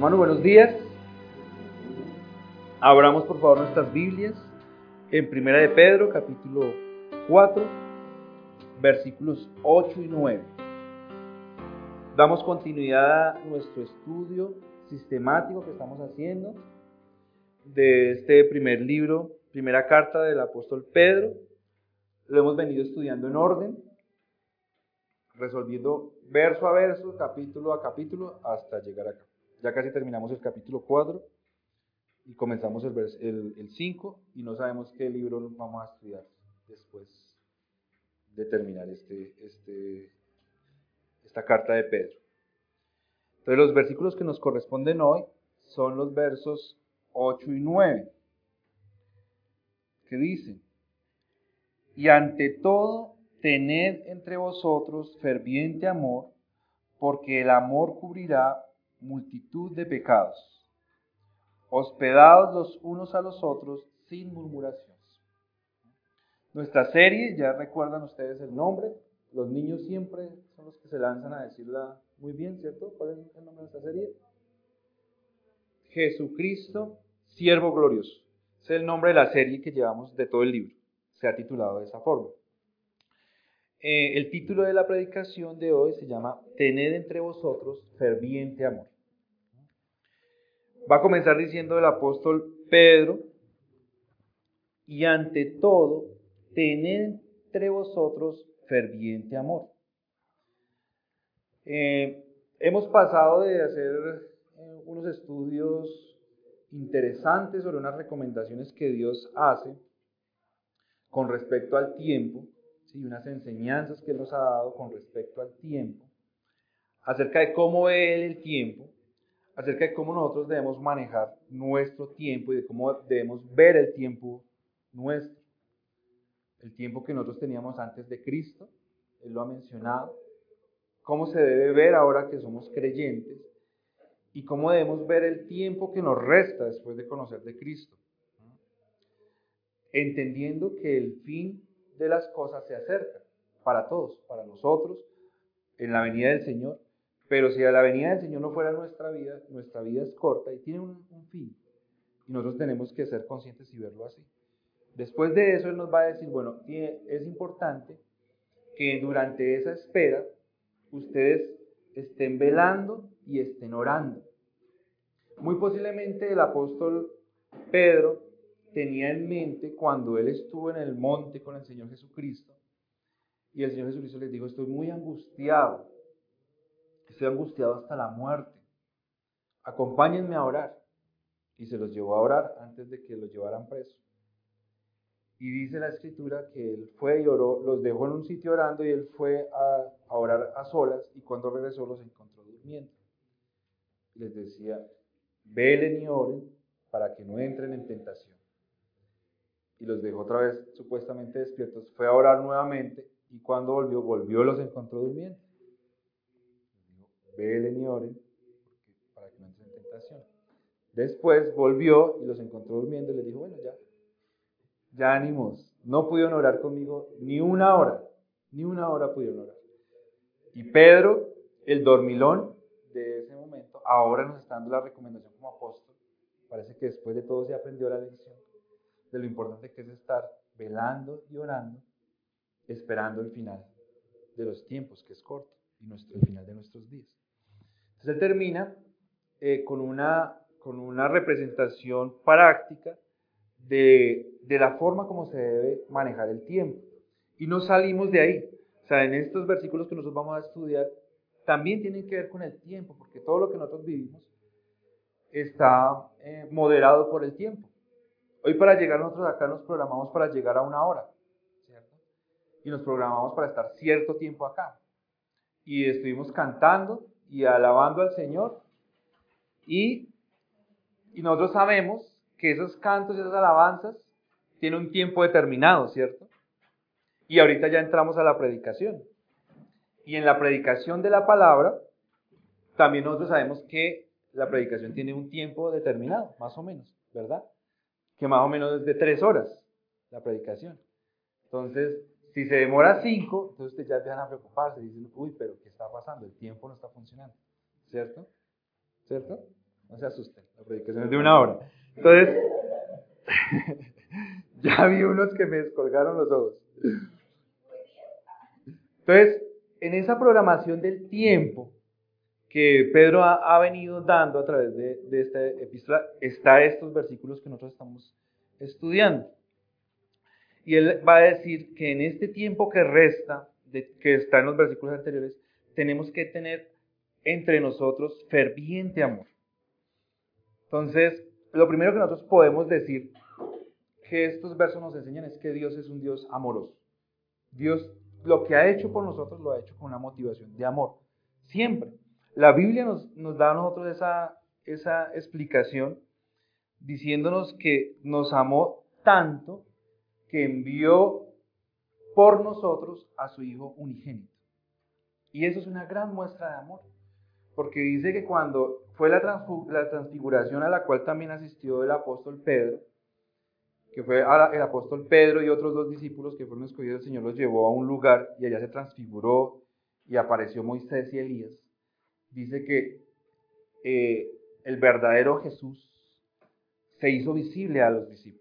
Hermano, buenos días. Abramos por favor nuestras Biblias en Primera de Pedro, capítulo 4, versículos 8 y 9. Damos continuidad a nuestro estudio sistemático que estamos haciendo de este primer libro, primera carta del apóstol Pedro. Lo hemos venido estudiando en orden, resolviendo verso a verso, capítulo a capítulo, hasta llegar acá. Ya casi terminamos el capítulo 4 y comenzamos el, 5 y no sabemos qué libro vamos a estudiar después de terminar este, este, esta carta de Pedro. Entonces los versículos que nos corresponden hoy son los versos 8 y 9, que dicen, y ante todo tened entre vosotros ferviente amor, porque el amor cubrirá multitud de pecados hospedados los unos a los otros sin murmuraciones. Nuestra serie, ya recuerdan ustedes el nombre, los niños siempre son los que se lanzan a decirla muy bien, ¿cierto? ¿Cuál es el nombre de nuestra serie? Jesucristo, siervo glorioso. es el nombre de la serie que llevamos de todo el libro. Se ha titulado de esa forma. Eh, el título de la predicación de hoy se llama Tened entre vosotros ferviente amor. Va a comenzar diciendo el apóstol Pedro, y ante todo, tened entre vosotros ferviente amor. Eh, hemos pasado de hacer eh, unos estudios interesantes sobre unas recomendaciones que Dios hace con respecto al tiempo, y unas enseñanzas que Él nos ha dado con respecto al tiempo, acerca de cómo ve Él el tiempo, acerca de cómo nosotros debemos manejar nuestro tiempo y de cómo debemos ver el tiempo nuestro. El tiempo que nosotros teníamos antes de Cristo, Él lo ha mencionado. Cómo se debe ver ahora que somos creyentes y cómo debemos ver el tiempo que nos resta después de conocer de Cristo. Entendiendo que el fin de las cosas se acerca para todos, para nosotros, en la venida del Señor pero si a la venida del Señor no fuera nuestra vida, nuestra vida es corta y tiene un, fin. Y nosotros tenemos que ser conscientes y verlo así. Después de eso, Él nos va a decir, bueno, es importante que durante esa espera ustedes estén velando y estén orando. Muy posiblemente el apóstol Pedro tenía en mente cuando él estuvo en el monte con el Señor Jesucristo y el Señor Jesucristo les dijo, estoy muy angustiado estoy angustiado hasta la muerte. Acompáñenme a orar. Y se los llevó a orar antes de que los llevaran preso. Y dice la escritura que él fue y oró, los dejó en un sitio orando y él fue a, a orar a solas y cuando regresó los encontró durmiendo. Les decía, velen y oren para que no entren en tentación. Y los dejó otra vez supuestamente despiertos. Fue a orar nuevamente y cuando volvió, volvió los encontró durmiendo velen y oren para que no entren en tentación. Después volvió y los encontró durmiendo y les dijo, bueno, ya, ya ánimos. No pudieron orar conmigo ni una hora, ni una hora pudieron orar. Y Pedro, el dormilón de ese momento, ahora nos está dando la recomendación como apóstol. Parece que después de todo se aprendió la lección de lo importante que es estar velando y orando, esperando el final de los tiempos, que es corto, y nuestro, el final de nuestros días. Entonces él termina eh, con, una, con una representación práctica de, de la forma como se debe manejar el tiempo. Y no salimos de ahí. O sea, en estos versículos que nosotros vamos a estudiar, también tienen que ver con el tiempo, porque todo lo que nosotros vivimos está eh, moderado por el tiempo. Hoy para llegar nosotros acá nos programamos para llegar a una hora, ¿cierto? Y nos programamos para estar cierto tiempo acá. Y estuvimos cantando y alabando al Señor. Y, y nosotros sabemos que esos cantos y esas alabanzas tienen un tiempo determinado, ¿cierto? Y ahorita ya entramos a la predicación. Y en la predicación de la palabra, también nosotros sabemos que la predicación tiene un tiempo determinado, más o menos, ¿verdad? Que más o menos es de tres horas la predicación. Entonces, si se demora cinco, entonces ustedes ya empiezan a preocuparse, dicen, uy, pero ¿qué está pasando? El tiempo no está funcionando, ¿cierto? ¿Cierto? no se asusten, la predicación es de una hora. Entonces, ya vi unos que me descolgaron los ojos. Entonces, en esa programación del tiempo que Pedro ha, venido dando a través de, de esta epístola, está estos versículos que nosotros estamos estudiando. Y él va a decir que en este tiempo que resta, que está en los versículos anteriores, tenemos que tener entre nosotros ferviente amor. Entonces, lo primero que nosotros podemos decir que estos versos nos enseñan es que Dios es un Dios amoroso. Dios lo que ha hecho por nosotros lo ha hecho con una motivación de amor. Siempre. La Biblia nos, da a nosotros esa, esa explicación diciéndonos que nos amó tanto que envió por nosotros a su Hijo unigénito. Y eso es una gran muestra de amor, porque dice que cuando fue la, transfiguración a la cual también asistió el apóstol Pedro, que fue el apóstol Pedro y otros dos discípulos que fueron escogidos, el Señor los llevó a un lugar y allá se transfiguró y apareció Moisés y Elías. Dice que eh, el verdadero Jesús se hizo visible a los discípulos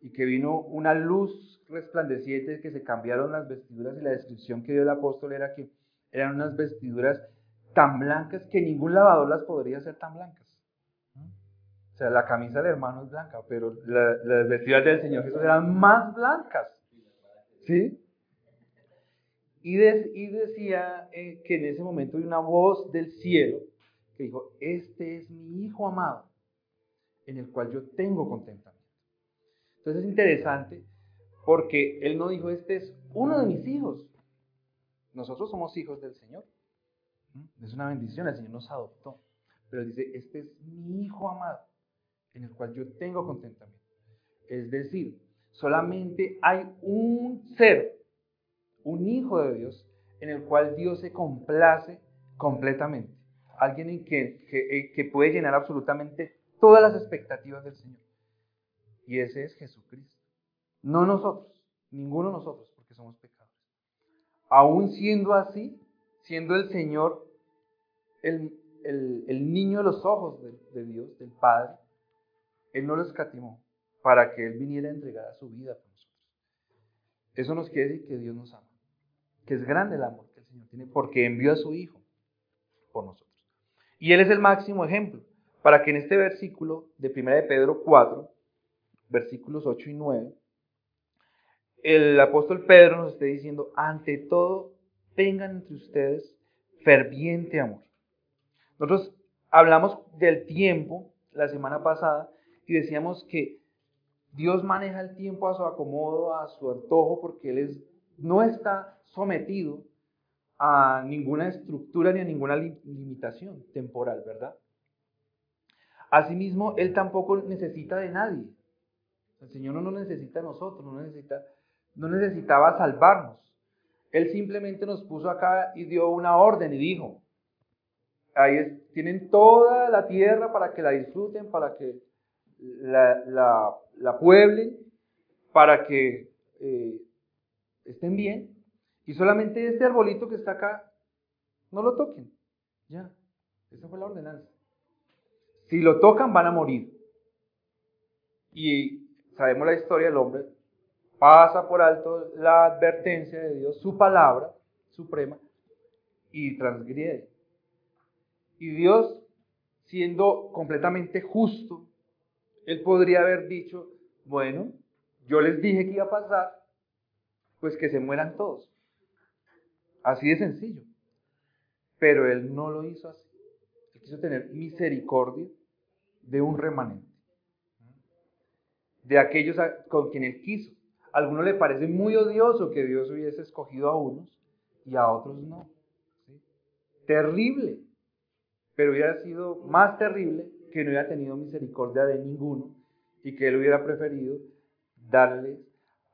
y que vino una luz resplandeciente que se cambiaron las vestiduras y la descripción que dio el apóstol era que eran unas vestiduras tan blancas que ningún lavador las podría hacer tan blancas. O sea, la camisa del hermano es blanca, pero las vestiduras del Señor Jesús eran más blancas. ¿Sí? Y, decía eh, que en ese momento hay una voz del cielo que dijo, este es mi Hijo amado, en el cual yo tengo contentamiento. Entonces es interesante porque él no dijo, este es uno de mis hijos. Nosotros somos hijos del Señor. Es una bendición, el Señor nos adoptó. Pero dice, este es mi hijo amado, en el cual yo tengo contentamiento. Es decir, solamente hay un ser, un hijo de Dios, en el cual Dios se complace completamente. Alguien en que, que, que puede llenar absolutamente todas las expectativas del Señor. Y ese es Jesucristo. No nosotros, ninguno de nosotros, porque somos pecadores. Aún siendo así, siendo el Señor el, niño de los ojos de, Dios, del Padre, Él no lo escatimó para que Él viniera a entregar a su vida por nosotros. Eso nos quiere decir que Dios nos ama, que es grande el amor que el Señor tiene porque envió a su Hijo por nosotros. Y Él es el máximo ejemplo para que en este versículo de 1 de Pedro 4, versículos 8 y 9, el apóstol Pedro nos está diciendo, ante todo, tengan entre ustedes ferviente amor. Nosotros hablamos del tiempo la semana pasada y decíamos que Dios maneja el tiempo a su acomodo, a su antojo, porque Él es, no está sometido a ninguna estructura ni a ninguna limitación temporal, ¿verdad? Asimismo, Él tampoco necesita de nadie. El Señor no nos necesita a nosotros, no, necesita, no necesitaba salvarnos. Él simplemente nos puso acá y dio una orden y dijo, ahí tienen toda la tierra para que la disfruten, para que la, pueblen, para que eh, estén bien. Y solamente este arbolito que está acá, no lo toquen. Ya, esa fue la ordenanza. Si lo tocan van a morir. Y sabemos la historia del hombre, pasa por alto la advertencia de Dios, su palabra suprema, y transgrede. Y Dios, siendo completamente justo, Él podría haber dicho, bueno, yo les dije que iba a pasar, pues que se mueran todos. Así de sencillo. Pero Él no lo hizo así. Él quiso tener misericordia de un remanente, de aquellos con quien él quiso. A algunos le parece muy odioso que Dios hubiese escogido a unos y a otros no. Terrible, pero hubiera sido más terrible que no hubiera tenido misericordia de ninguno y que él hubiera preferido darles,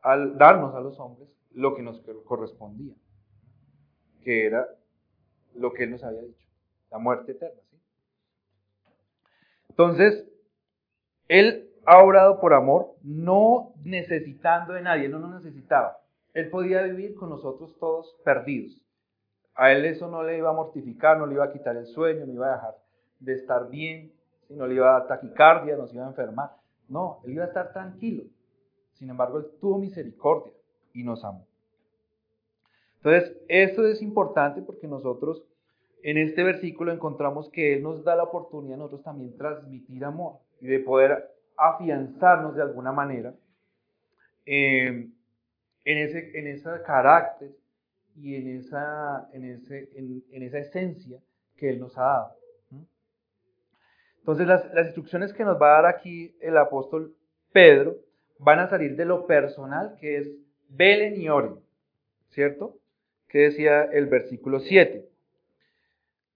al, darnos a los hombres lo que nos correspondía, que era lo que él nos había dicho, la muerte eterna. Entonces, Él ha obrado por amor, no necesitando de nadie, no nos necesitaba. Él podía vivir con nosotros todos perdidos. A Él eso no le iba a mortificar, no le iba a quitar el sueño, no iba a dejar de estar bien, no le iba a taquicardia, no se iba a enfermar. No, él iba a estar tranquilo. Sin embargo, él tuvo misericordia y nos amó. Entonces, esto es importante porque nosotros en este versículo encontramos que Él nos da la oportunidad a nosotros también transmitir amor y de poder afianzarnos de alguna manera eh, en, ese, en carácter y en esa, en, ese, en, esa esencia que Él nos ha dado. Entonces las instrucciones que nos va a dar aquí el apóstol Pedro van a salir de lo personal, que es velen y oren, ¿cierto? Que decía el versículo 7.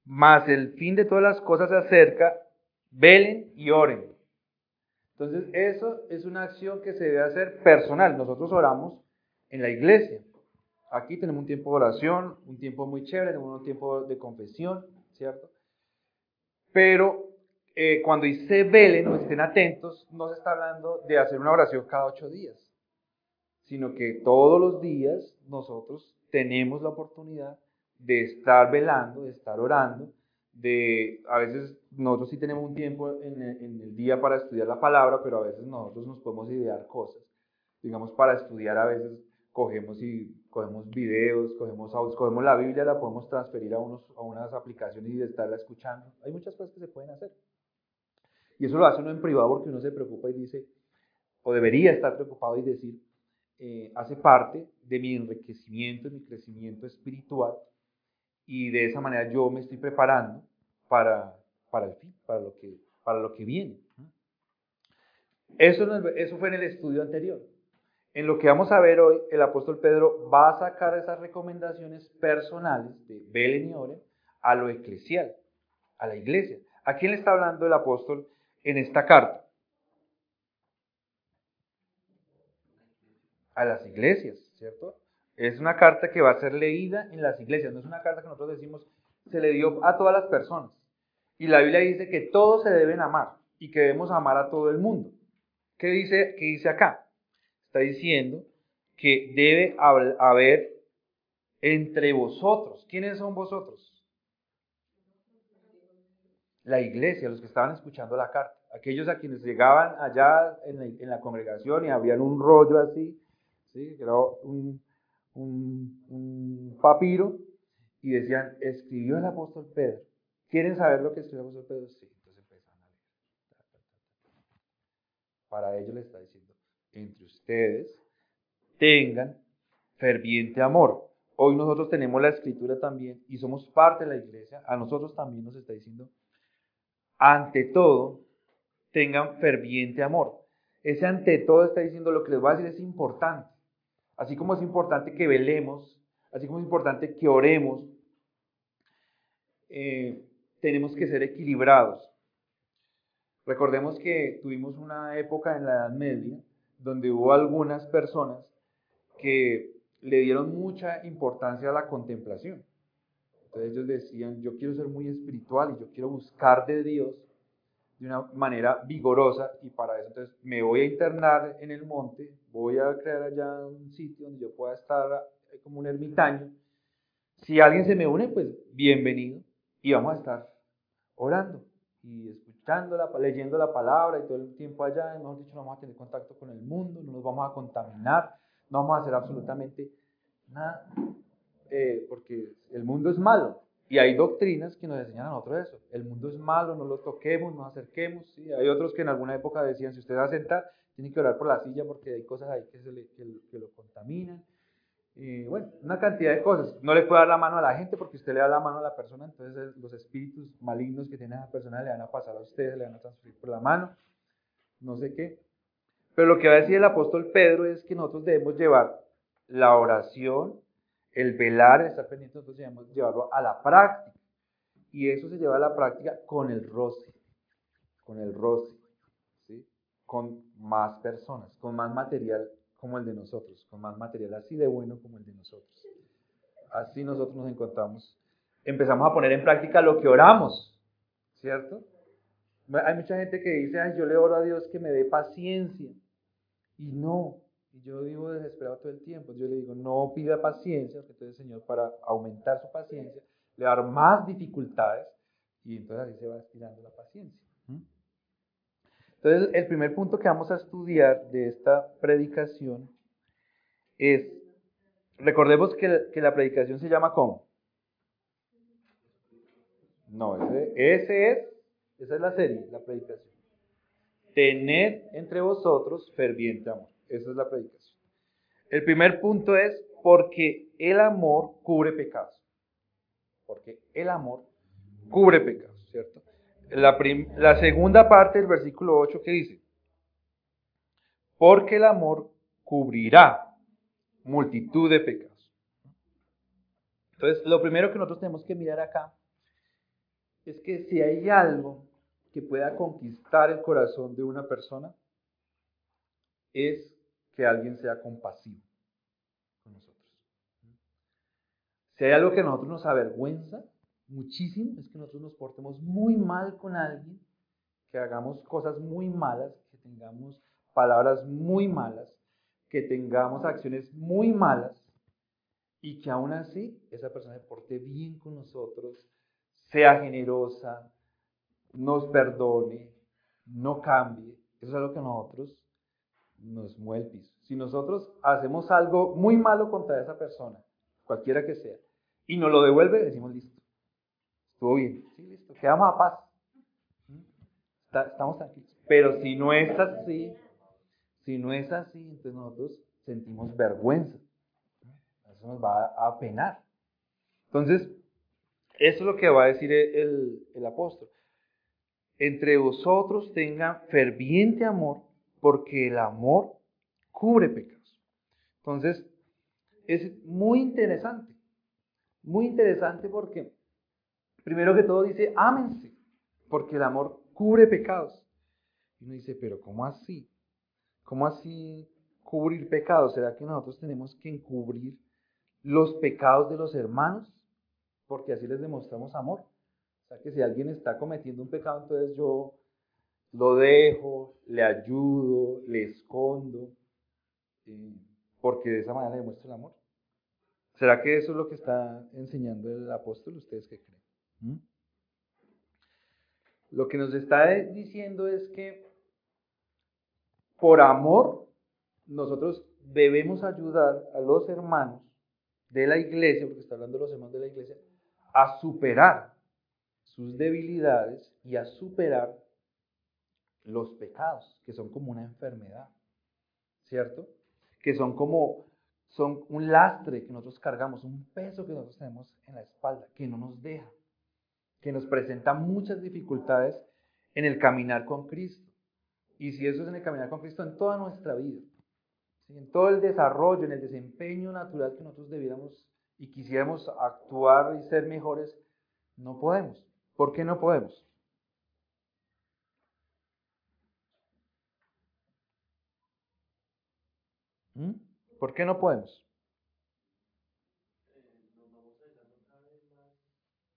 Más el fin de todas las cosas se acerca, velen y oren. Entonces, eso es una acción que se debe hacer personal. Nosotros oramos en la iglesia. Aquí tenemos un tiempo de oración, un tiempo muy chévere, un tiempo de confesión, ¿cierto? Pero eh, cuando dice velen o estén atentos, no se está hablando de hacer una oración cada ocho días, sino que todos los días nosotros tenemos la oportunidad de estar velando, de estar orando, de a veces nosotros sí tenemos un tiempo en el, día para estudiar la palabra, pero a veces nosotros nos podemos idear cosas. Digamos, para estudiar a veces cogemos y cogemos videos, cogemos audios, cogemos la Biblia, la podemos transferir a, unos, a unas aplicaciones y estarla escuchando. Hay muchas cosas que se pueden hacer. Y eso lo hace uno en privado porque uno se preocupa y dice, o debería estar preocupado y decir, eh, hace parte de mi enriquecimiento, de mi crecimiento espiritual, y de esa manera yo me estoy preparando para, para el fin, para lo que, para lo que viene. Eso, eso fue en el estudio anterior. En lo que vamos a ver hoy, el apóstol Pedro va a sacar esas recomendaciones personales de velen y oren a lo eclesial, a la iglesia. ¿A quién le está hablando el apóstol en esta carta? A las iglesias, ¿cierto? Es una carta que va a ser leída en las iglesias, no es una carta que nosotros decimos se le dio a todas las personas. Y la Biblia dice que todos se deben amar y que debemos amar a todo el mundo. ¿Qué dice, qué dice acá? Está diciendo que debe haber entre vosotros. ¿Quiénes son vosotros? La iglesia, los que estaban escuchando la carta. Aquellos a quienes llegaban allá en la, congregación y habían un rollo así, ¿sí? era un, un, papiro y decían, escribió el apóstol Pedro. ¿Quieren saber lo que escribió el apóstol Pedro? Sí, entonces empiezan a leer. Para ello le está diciendo, entre ustedes tengan ferviente amor. Hoy nosotros tenemos la escritura también y somos parte de la iglesia. A nosotros también nos está diciendo, ante todo, tengan ferviente amor. Ese ante todo está diciendo lo que les voy a decir es importante. Así como es importante que velemos, así como es importante que oremos, eh, tenemos que ser equilibrados. Recordemos que tuvimos una época en la Edad Media donde hubo algunas personas que le dieron mucha importancia a la contemplación. Entonces ellos decían, yo quiero ser muy espiritual y yo quiero buscar de Dios de una manera vigorosa y para eso entonces me voy a internar en el monte, voy a crear allá un sitio donde yo pueda estar como un ermitaño. Si alguien se me une, pues bienvenido. Y vamos a estar orando y escuchando, la, leyendo la palabra y todo el tiempo allá, mejor dicho, no vamos a tener contacto con el mundo, no nos vamos a contaminar, no vamos a hacer absolutamente nada, eh, porque el mundo es malo. Y hay doctrinas que nos enseñan a nosotros eso. El mundo es malo, no lo toquemos, no acerquemos. ¿sí? Hay otros que en alguna época decían, si usted va a sentar, tiene que orar por la silla porque hay cosas ahí que, lo contaminan. Y bueno, una cantidad de cosas. No le puede dar la mano a la gente porque usted le da la mano a la persona, entonces los espíritus malignos que tiene esa persona le van a pasar a usted, le van a transferir por la mano, no sé qué. Pero lo que va a decir el apóstol Pedro es que nosotros debemos llevar la oración el velar, el estar pendiente, nosotros debemos llevarlo a la práctica. Y eso se lleva a la práctica con el roce, con el roce, ¿sí? con más personas, con más material como el de nosotros, con más material así de bueno como el de nosotros. Así nosotros nos encontramos, empezamos a poner en práctica lo que oramos, ¿cierto? Hay mucha gente que dice, Ay, yo le oro a Dios que me dé paciencia. Y no, y yo vivo desesperado todo el tiempo. Yo le digo, no pida paciencia, porque entonces el Señor para aumentar su paciencia le va a dar más dificultades y entonces así se va estirando la paciencia. Entonces, el primer punto que vamos a estudiar de esta predicación es, recordemos que, que la predicación se llama ¿cómo? No, ese, ese es, esa es la serie, la predicación. Tened entre vosotros ferviente amor. Esa es la predicación. El primer punto es porque el amor cubre pecados. Porque el amor cubre pecados, ¿cierto? La, segunda parte del versículo 8 que dice, porque el amor cubrirá multitud de pecados. Entonces, lo primero que nosotros tenemos que mirar acá es que si hay algo que pueda conquistar el corazón de una persona, es que alguien sea compasivo con nosotros. Si hay algo que a nosotros nos avergüenza muchísimo, es que nosotros nos portemos muy mal con alguien, que hagamos cosas muy malas, que tengamos palabras muy malas, que tengamos acciones muy malas y que aún así esa persona se porte bien con nosotros, sea generosa, nos perdone, no cambie. Eso es algo que nosotros nos mueve el piso. Si nosotros hacemos algo muy malo contra esa persona, cualquiera que sea, y nos lo devuelve, decimos listo. Estuvo bien. Sí, listo. Quedamos a paz. estamos tranquilos. Pero si no es así, si no es así, entonces nosotros sentimos vergüenza. Eso nos va a penar. Entonces, eso es lo que va a decir el, el apóstol. Entre vosotros tengan ferviente amor, porque el amor cubre pecados. Entonces, es muy interesante. Muy interesante porque, primero que todo, dice, ámense, porque el amor cubre pecados. Y uno dice, pero ¿cómo así? ¿Cómo así cubrir pecados? ¿Será que nosotros tenemos que encubrir los pecados de los hermanos? porque así les demostramos amor. O sea que si alguien está cometiendo un pecado, entonces yo lo dejo, le ayudo, le escondo, porque de esa manera le demuestro el amor. ¿Será que eso es lo que está enseñando el apóstol? ¿Ustedes qué creen? ¿Mm? Lo que nos está diciendo es que por amor nosotros debemos ayudar a los hermanos de la iglesia, porque está hablando de los hermanos de la iglesia, a superar sus debilidades y a superar los pecados, que son como una enfermedad, ¿cierto? Que son como, son un lastre que nosotros cargamos, un peso que nosotros tenemos en la espalda, que no nos deja, que nos presenta muchas dificultades en el caminar con Cristo. Y si eso es en el caminar con Cristo, en toda nuestra vida, en todo el desarrollo, en el desempeño natural que nosotros debiéramos y quisiéramos actuar y ser mejores, no podemos. ¿Por qué no podemos? ¿Mm? ¿Por qué no podemos?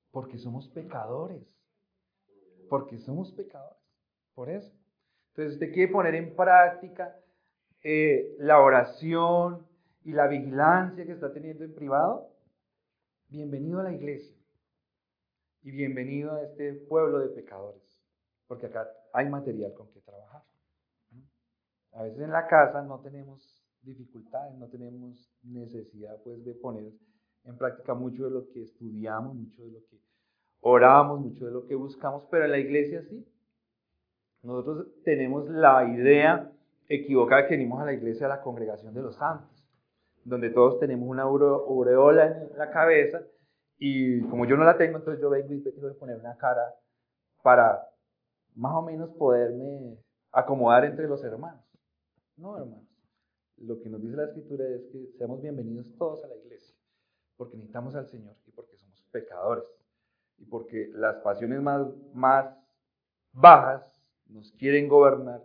Porque somos pecadores. Porque somos pecadores. Por eso. Entonces usted quiere poner en práctica eh, la oración y la vigilancia que está teniendo en privado bienvenido a la iglesia y bienvenido a este pueblo de pecadores, porque acá hay material con que trabajar. A veces en la casa no tenemos dificultades, no tenemos necesidad pues de poner en práctica mucho de lo que estudiamos, mucho de lo que oramos, mucho de lo que buscamos, pero en la iglesia sí. Nosotros tenemos la idea equivocada que venimos a la iglesia a la congregación de los santos donde todos tenemos una aureola en la cabeza y como yo no la tengo, entonces yo vengo y tengo que poner una cara para más o menos poderme acomodar entre los hermanos. No, hermanos. Lo que nos dice la escritura es que seamos bienvenidos todos a la iglesia, porque necesitamos al Señor y porque somos pecadores y porque las pasiones más, más bajas nos quieren gobernar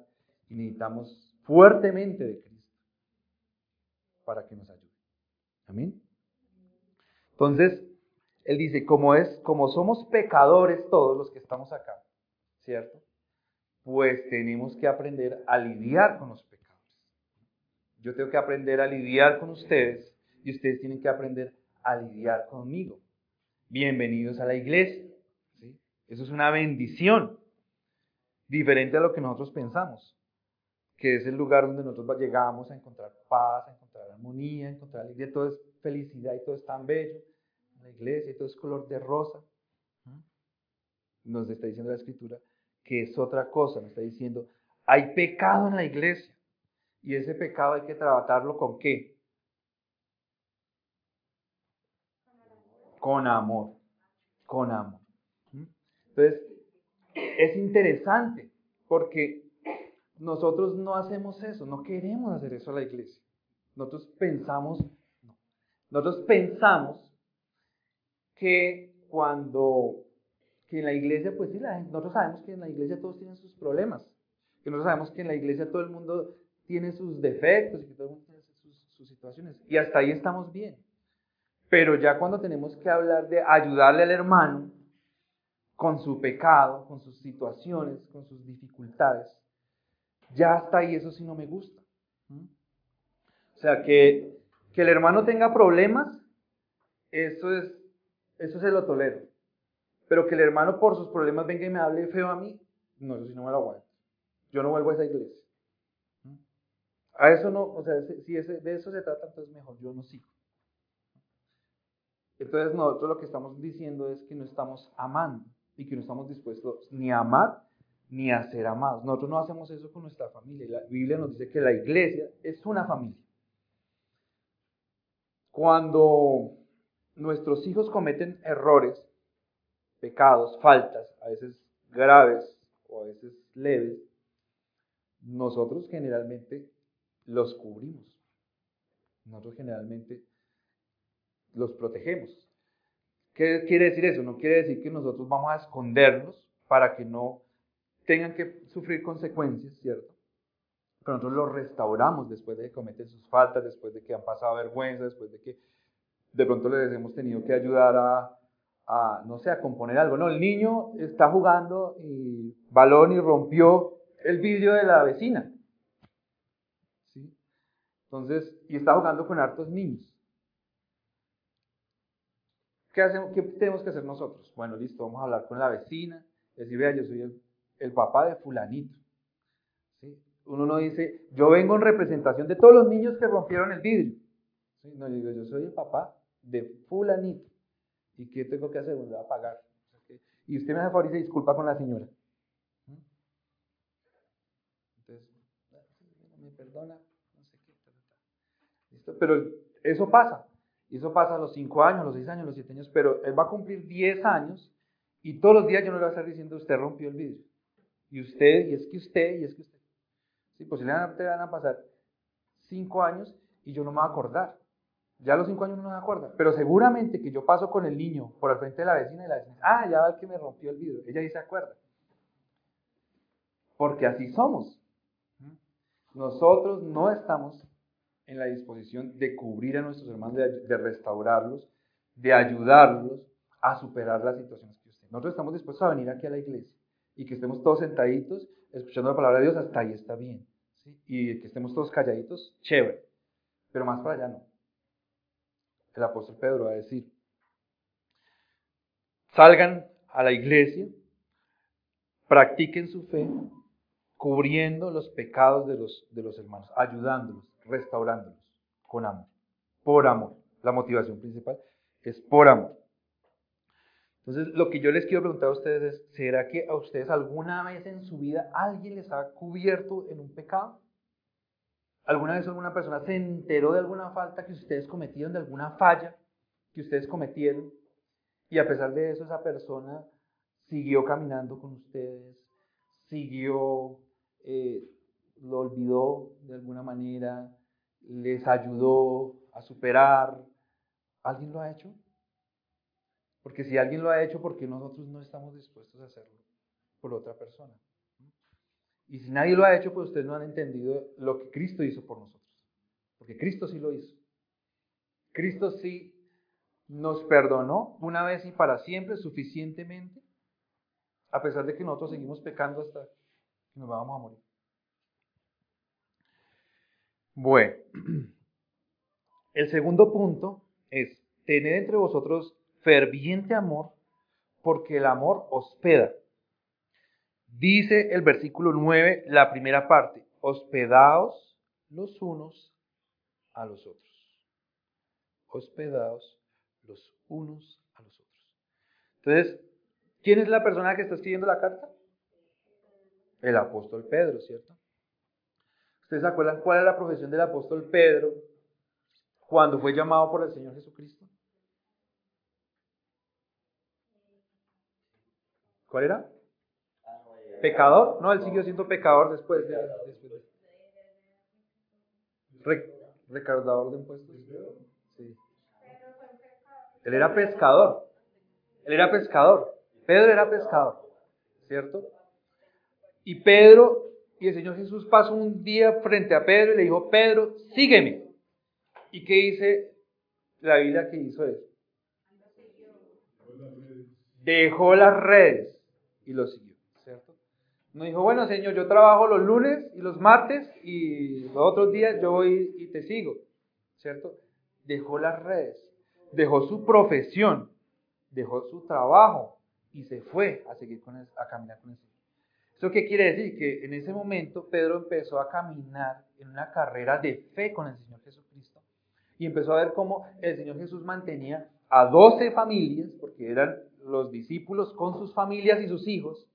y necesitamos fuertemente de Cristo para que nos ayude. Amén. Entonces, él dice, como es, como somos pecadores todos los que estamos acá, ¿cierto? Pues tenemos que aprender a lidiar con los. Yo tengo que aprender a lidiar con ustedes y ustedes tienen que aprender a lidiar conmigo. Bienvenidos a la iglesia. ¿sí? Eso es una bendición. diferente a lo que nosotros pensamos, que es el lugar donde nosotros llegamos a encontrar paz, a encontrar armonía, a encontrar alegría, todo es felicidad y todo es tan bello, la iglesia y todo es color de rosa. Nos está diciendo la escritura que es otra cosa, nos está diciendo, hay pecado en la iglesia y ese pecado hay que tratarlo con qué? Con amor, con amor. Entonces, es interesante porque nosotros no hacemos eso, no queremos hacer eso a la iglesia. Nosotros pensamos, nosotros pensamos que cuando, que en la iglesia, pues sí, nosotros sabemos que en la iglesia todos tienen sus problemas, que nosotros sabemos que en la iglesia todo el mundo tiene sus defectos y que todo el mundo tiene sus situaciones. Y hasta ahí estamos bien. Pero ya cuando tenemos que hablar de ayudarle al hermano con su pecado, con sus situaciones, con sus dificultades, ya hasta ahí eso sí no me gusta. O sea, que, que el hermano tenga problemas, eso es, eso se lo tolero. Pero que el hermano por sus problemas venga y me hable feo a mí, no, eso sí no me lo aguanto. Yo no vuelvo a esa iglesia. A eso no, o sea, si de eso se trata, entonces mejor yo no sigo. Entonces nosotros lo que estamos diciendo es que no estamos amando y que no estamos dispuestos ni a amar ni a ser amados. Nosotros no hacemos eso con nuestra familia. La Biblia nos dice que la iglesia es una familia. Cuando nuestros hijos cometen errores, pecados, faltas, a veces graves o a veces leves, nosotros generalmente los cubrimos. Nosotros generalmente los protegemos. ¿Qué quiere decir eso? No quiere decir que nosotros vamos a esconderlos para que no tengan que sufrir consecuencias, ¿cierto? Pero nosotros los restauramos después de que cometen sus faltas, después de que han pasado vergüenza, después de que de pronto les hemos tenido que ayudar a, a, no sé, a componer algo. No, el niño está jugando y balón y rompió el vidrio de la vecina. Entonces, y está jugando con hartos niños. ¿Qué, hacemos, ¿Qué tenemos que hacer nosotros? Bueno, listo, vamos a hablar con la vecina, decir, vea, yo soy el, papá de fulanito. Uno no dice, yo vengo en representación de todos los niños que rompieron el vidrio. No, yo digo, yo soy el papá de fulanito. ¿Y qué tengo que hacer? Voy a pagar. Y usted me hace favor y se disculpa con la señora. Entonces, me perdona, no sé qué. ¿Listo? Pero eso pasa. Y eso pasa a los 5 años, los 6 años, los 7 años, pero él va a cumplir 10 años y todos los días yo no le voy a estar diciendo, usted rompió el vidrio. Y usted, y es que usted, y es que usted. Sí, posiblemente van a pasar 5 años y yo no me voy a acordar. Ya a los 5 años no me acuerda. Pero seguramente que yo paso con el niño por al frente de la vecina y la vecina, ah, ya va el que me rompió el vidrio. Ella sí se acuerda. Porque así somos. Nosotros no estamos en la disposición de cubrir a nuestros hermanos, de, restaurarlos, de ayudarlos a superar las situaciones que usted. Nosotros estamos dispuestos a venir aquí a la iglesia y que estemos todos sentaditos escuchando la palabra de Dios, hasta ahí está bien. Y que estemos todos calladitos, chévere. Pero más para allá no. El apóstol Pedro va a decir, salgan a la iglesia, practiquen su fe, cubriendo los pecados de los, de los hermanos, ayudándolos, restaurándolos con amor, por amor. La motivación principal es por amor. Entonces, lo que yo les quiero preguntar a ustedes es, ¿será que a ustedes alguna vez en su vida alguien les ha cubierto en un pecado? ¿Alguna vez alguna persona se enteró de alguna falta que ustedes cometieron, de alguna falla que ustedes cometieron? Y a pesar de eso, esa persona siguió caminando con ustedes, siguió, eh, lo olvidó de alguna manera, les ayudó a superar. ¿Alguien lo ha hecho? Porque si alguien lo ha hecho, ¿por qué nosotros no estamos dispuestos a hacerlo por otra persona? Y si nadie lo ha hecho, pues ustedes no han entendido lo que Cristo hizo por nosotros. Porque Cristo sí lo hizo. Cristo sí nos perdonó una vez y para siempre, suficientemente, a pesar de que nosotros seguimos pecando hasta que nos vamos a morir. Bueno, el segundo punto es tener entre vosotros ferviente amor, porque el amor hospeda. Dice el versículo 9, la primera parte, hospedaos los unos a los otros. Hospedaos los unos a los otros. Entonces, ¿quién es la persona que está escribiendo la carta? El apóstol Pedro, ¿cierto? ¿Ustedes se acuerdan cuál es la profesión del apóstol Pedro cuando fue llamado por el Señor Jesucristo? ¿Cuál era? ¿Pecador? No, él siguió siendo pecador después de... recaudador de impuestos. Sí. Él era pescador. Él era pescador. Pedro era pescador. ¿Cierto? Y Pedro, y el Señor Jesús pasó un día frente a Pedro y le dijo, Pedro, sígueme. ¿Y qué dice la Biblia que hizo eso? Dejó las redes y lo siguió, ¿cierto? No dijo, bueno, Señor, yo trabajo los lunes y los martes y los otros días yo voy y te sigo, ¿cierto? Dejó las redes, dejó su profesión, dejó su trabajo y se fue a seguir con a caminar con el Señor. ¿Eso qué quiere decir? Que en ese momento Pedro empezó a caminar en una carrera de fe con el Señor Jesucristo y empezó a ver cómo el Señor Jesús mantenía a doce familias, porque eran los discípulos con sus familias y sus hijos,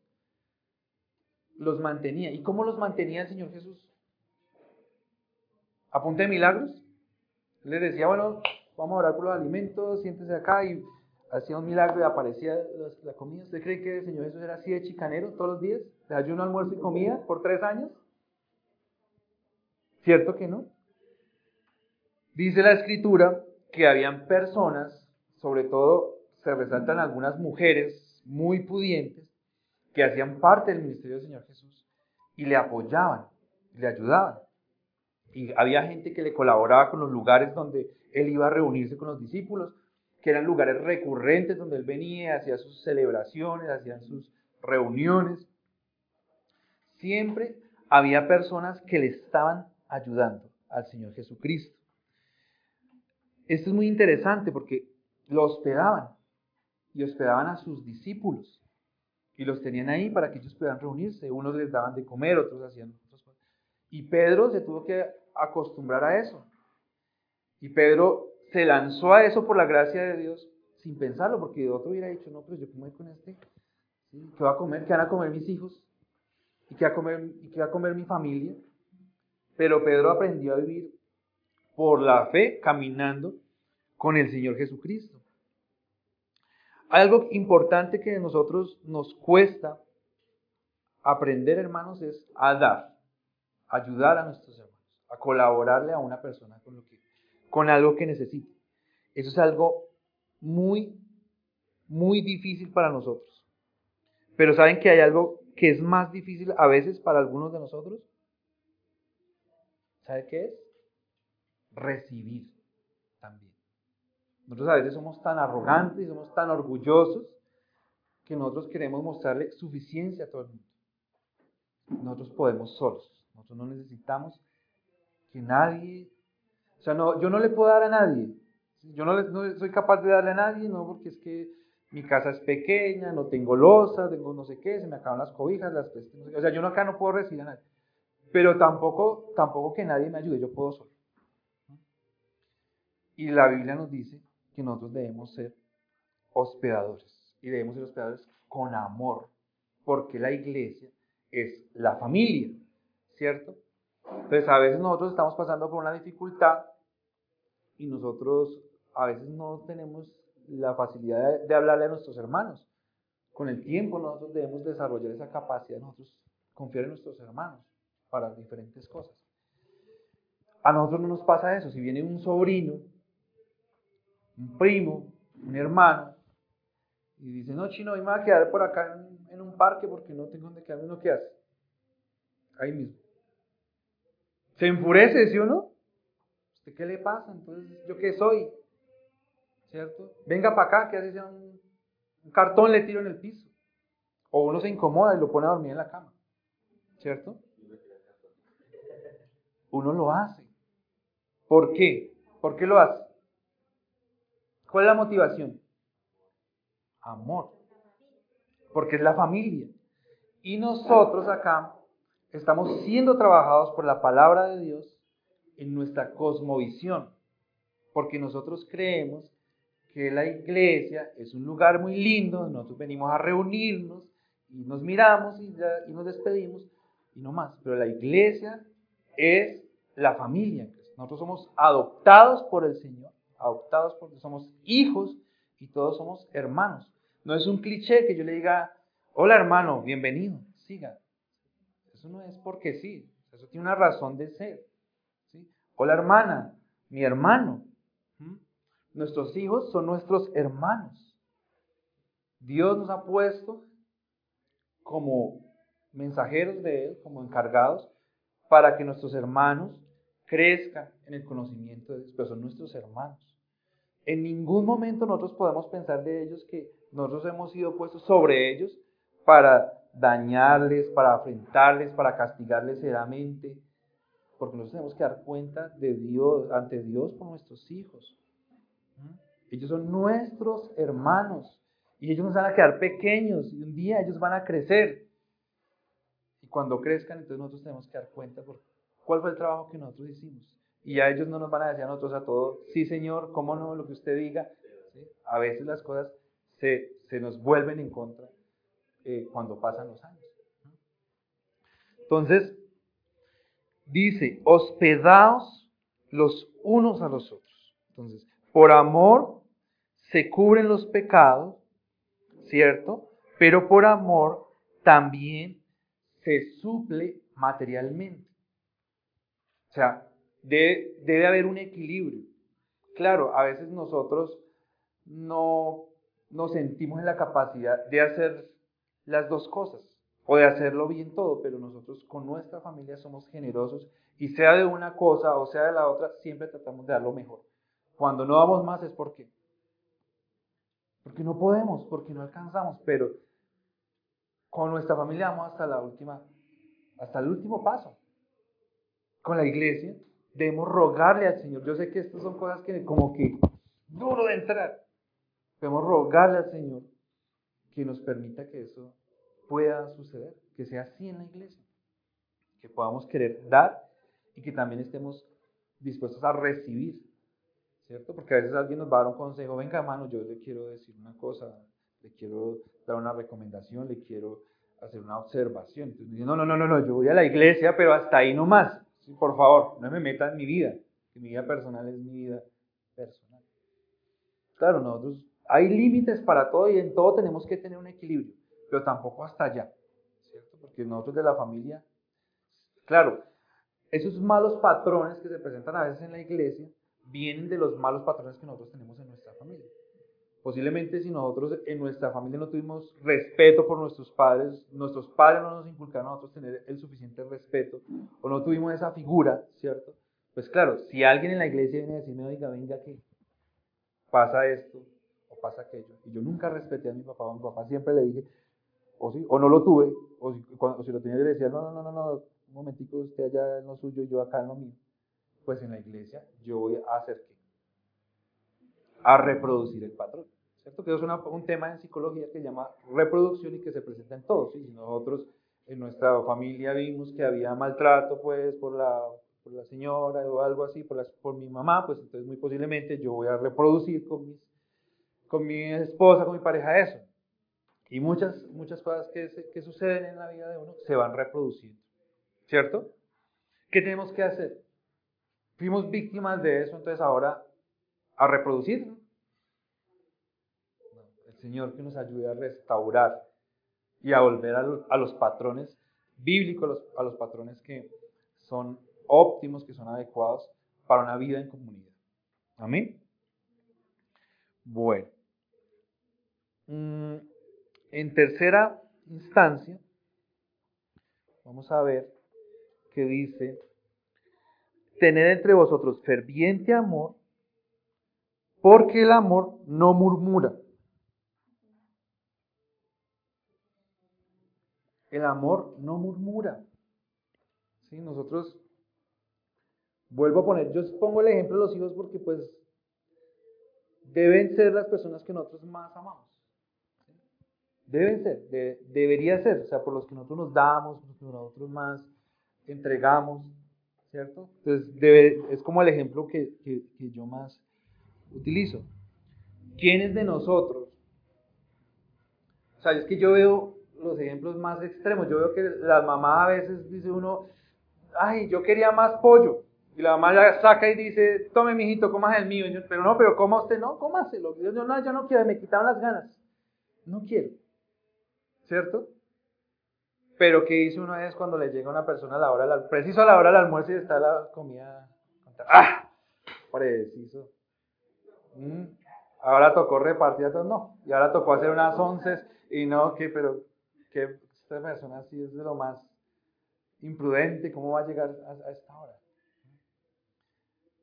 los mantenía. ¿Y cómo los mantenía el Señor Jesús? ¿A punta de milagros? Les decía, bueno, vamos a orar por los alimentos, siéntese acá y hacía un milagro y aparecía la comida. ¿Usted cree que el Señor Jesús era así de chicanero todos los días? ¿De ayuno, almuerzo y comida por tres años? ¿Cierto que no? Dice la escritura que habían personas, sobre todo se resaltan algunas mujeres muy pudientes, que hacían parte del ministerio del Señor Jesús y le apoyaban, le ayudaban. Y había gente que le colaboraba con los lugares donde él iba a reunirse con los discípulos que eran lugares recurrentes donde él venía, hacía sus celebraciones, hacían sus reuniones. Siempre había personas que le estaban ayudando al Señor Jesucristo. Esto es muy interesante porque lo hospedaban y hospedaban a sus discípulos y los tenían ahí para que ellos puedan reunirse. Unos les daban de comer, otros hacían otras cosas. Y Pedro se tuvo que acostumbrar a eso. Y Pedro se lanzó a eso por la gracia de Dios sin pensarlo, porque otro hubiera dicho, no, pero yo qué voy con este, ¿qué va a comer? ¿Qué van a comer mis hijos? ¿Y qué va a comer, y qué va a comer mi familia? Pero Pedro aprendió a vivir por la fe, caminando con el Señor Jesucristo. Algo importante que nosotros nos cuesta aprender, hermanos, es a dar, ayudar a nuestros hermanos, a colaborarle a una persona con lo que con algo que necesite. Eso es algo muy, muy difícil para nosotros. Pero ¿saben que hay algo que es más difícil a veces para algunos de nosotros? ¿Sabe qué es? Recibir también. Nosotros a veces somos tan arrogantes somos tan orgullosos que nosotros queremos mostrarle suficiencia a todo el mundo. Nosotros podemos solos. Nosotros no necesitamos que nadie sea, no, yo no le puedo dar a nadie. Yo no, no, soy capaz de darle a nadie, no, porque es que mi casa es pequeña, no tengo losa, tengo no sé qué, se me acaban las cobijas, las O sea, yo acá no puedo recibir a nadie. Pero tampoco, tampoco que nadie me ayude, yo puedo solo. Y la Biblia nos dice que nosotros debemos ser hospedadores. Y debemos ser hospedadores con amor, porque la iglesia es la familia, ¿cierto? Entonces, a veces nosotros estamos pasando por una dificultad y nosotros a veces no tenemos la facilidad de, hablarle a nuestros hermanos. Con el tiempo nosotros debemos desarrollar esa capacidad, nosotros confiar en nuestros hermanos para diferentes cosas. A nosotros no nos pasa eso. Si viene un sobrino, un primo, un hermano, y dice, no, chino, hoy me voy a quedar por acá en, un parque porque no tengo donde quedarme, ¿no qué hace? Ahí mismo. Se enfurece, ¿sí o no? Qué le pasa? Entonces, ¿yo qué soy? ¿Cierto? Venga para acá, que hace un, un cartón le tiro en el piso. O uno se incomoda y lo pone a dormir en la cama. ¿Cierto? Uno lo hace. ¿Por qué? ¿Por qué lo hace? ¿Cuál es la motivación? Amor. Porque es la familia. Y nosotros acá estamos siendo trabajados por la palabra de Dios en nuestra cosmovisión, porque nosotros creemos que la iglesia es un lugar muy lindo, nosotros venimos a reunirnos y nos miramos y, y nos despedimos y no más, pero la iglesia es la familia. Nosotros somos adoptados por el Señor, adoptados porque somos hijos y todos somos hermanos. No es un cliché que yo le diga, hola hermano, bienvenido, siga. Eso no es porque sí, eso tiene una razón de ser. Hola hermana, mi hermano. Nuestros hijos son nuestros hermanos. Dios nos ha puesto como mensajeros de Él, como encargados, para que nuestros hermanos crezcan en el conocimiento de Dios, pero son nuestros hermanos. En ningún momento nosotros podemos pensar de ellos que nosotros hemos sido puestos sobre ellos para dañarles, para afrentarles, para castigarles severamente, porque nosotros tenemos que dar cuenta de Dios, ante Dios por nuestros hijos. Ellos son nuestros hermanos y ellos nos van a quedar pequeños y un día ellos van a crecer. Y cuando crezcan, entonces nosotros tenemos que dar cuenta por cuál fue el trabajo que nosotros hicimos. Y a ellos no nos van a decir a nosotros a todos, sí Señor, cómo no, lo que usted diga. A veces las cosas se, se nos vuelven en contra eh, cuando pasan los años. Entonces, dice, hospedaos los unos a los otros. Entonces, por amor se cubren los pecados, ¿cierto? Pero por amor también se suple materialmente. O sea, debe, debe haber un equilibrio. Claro, a veces nosotros no nos sentimos en la capacidad de hacer las dos cosas o de hacerlo bien todo, pero nosotros con nuestra familia somos generosos y sea de una cosa o sea de la otra, siempre tratamos de dar lo mejor. Cuando no damos más es porque porque no podemos, porque no alcanzamos, pero con nuestra familia vamos hasta la última hasta el último paso. Con la iglesia debemos rogarle al Señor. Yo sé que estas son cosas que como que duro de entrar. Debemos rogarle al Señor que nos permita que eso pueda suceder, que sea así en la iglesia, que podamos querer dar y que también estemos dispuestos a recibir, ¿cierto? Porque a veces alguien nos va a dar un consejo, venga hermano, yo le quiero decir una cosa, le quiero dar una recomendación, le quiero hacer una observación. Entonces dice, no, no, no, no, no, yo voy a la iglesia, pero hasta ahí nomás, ¿sí? por favor, no me meta en mi vida, que mi vida personal es mi vida personal. Claro, nosotros hay límites para todo y en todo tenemos que tener un equilibrio, pero tampoco hasta allá, ¿cierto? Porque nosotros de la familia, claro, esos malos patrones que se presentan a veces en la iglesia vienen de los malos patrones que nosotros tenemos en nuestra familia. Posiblemente si nosotros en nuestra familia no tuvimos respeto por nuestros padres, nuestros padres no nos inculcaron a nosotros tener el suficiente respeto o no tuvimos esa figura, ¿cierto? Pues claro, si alguien en la iglesia viene a decirme, oiga, venga que pasa esto, pasa aquello. Y yo nunca respeté a mi papá, a mi papá siempre le dije, o, sí, o no lo tuve, o si, cuando, si lo tenía yo le decía, no, no, no, no, no, un momentico, usted allá en lo suyo y yo acá en lo mío. Pues en la iglesia yo voy a hacer qué? A reproducir el patrón. ¿Cierto? Que es un tema en psicología que se llama reproducción y que se presenta en todos. Si nosotros en nuestra familia vimos que había maltrato pues por la, por la señora o algo así, por, por mi mamá, pues entonces muy posiblemente yo voy a reproducir con mis con mi esposa, con mi pareja, eso. Y muchas, muchas cosas que, suceden en la vida de uno se van reproduciendo. ¿Cierto? ¿Qué tenemos que hacer? Fuimos víctimas de eso, entonces ahora a reproducir. El Señor que nos ayude a restaurar y a volver a, los, patrones bíblicos, a los patrones que son óptimos, que son adecuados para una vida en comunidad. Amén. Bueno. Mm, en tercera instancia, vamos a ver que dice, tener entre vosotros ferviente amor, porque el amor no murmura. El amor no murmura. ¿Sí? Nosotros, vuelvo a poner, yo pongo el ejemplo de los hijos porque pues deben ser las personas que nosotros más amamos. Deben ser, debería ser, o sea, por los que nosotros nos damos, por los que nosotros más entregamos, ¿cierto? Entonces, es como el ejemplo que, que, yo más utilizo. ¿Quiénes de nosotros? O sea, es que yo veo los ejemplos más extremos. Yo veo que las mamás a veces dice uno, ay, yo quería más pollo. Y la mamá ya saca y dice, tome mijito, comas el mío. pero no, pero coma usted, no, cómaselo. Yo, no, yo no quiero, me quitaron las ganas. No quiero. ¿Cierto? Pero ¿qué dice uno es cuando le llega una persona a la hora, preciso a la hora del almuerzo y está la comida? ¡Ah! Preciso. Mm, ahora tocó repartir, no. Y ahora tocó hacer unas once y no, que, pero que esta persona sí es de lo más imprudente, ¿cómo va a llegar a, esta hora?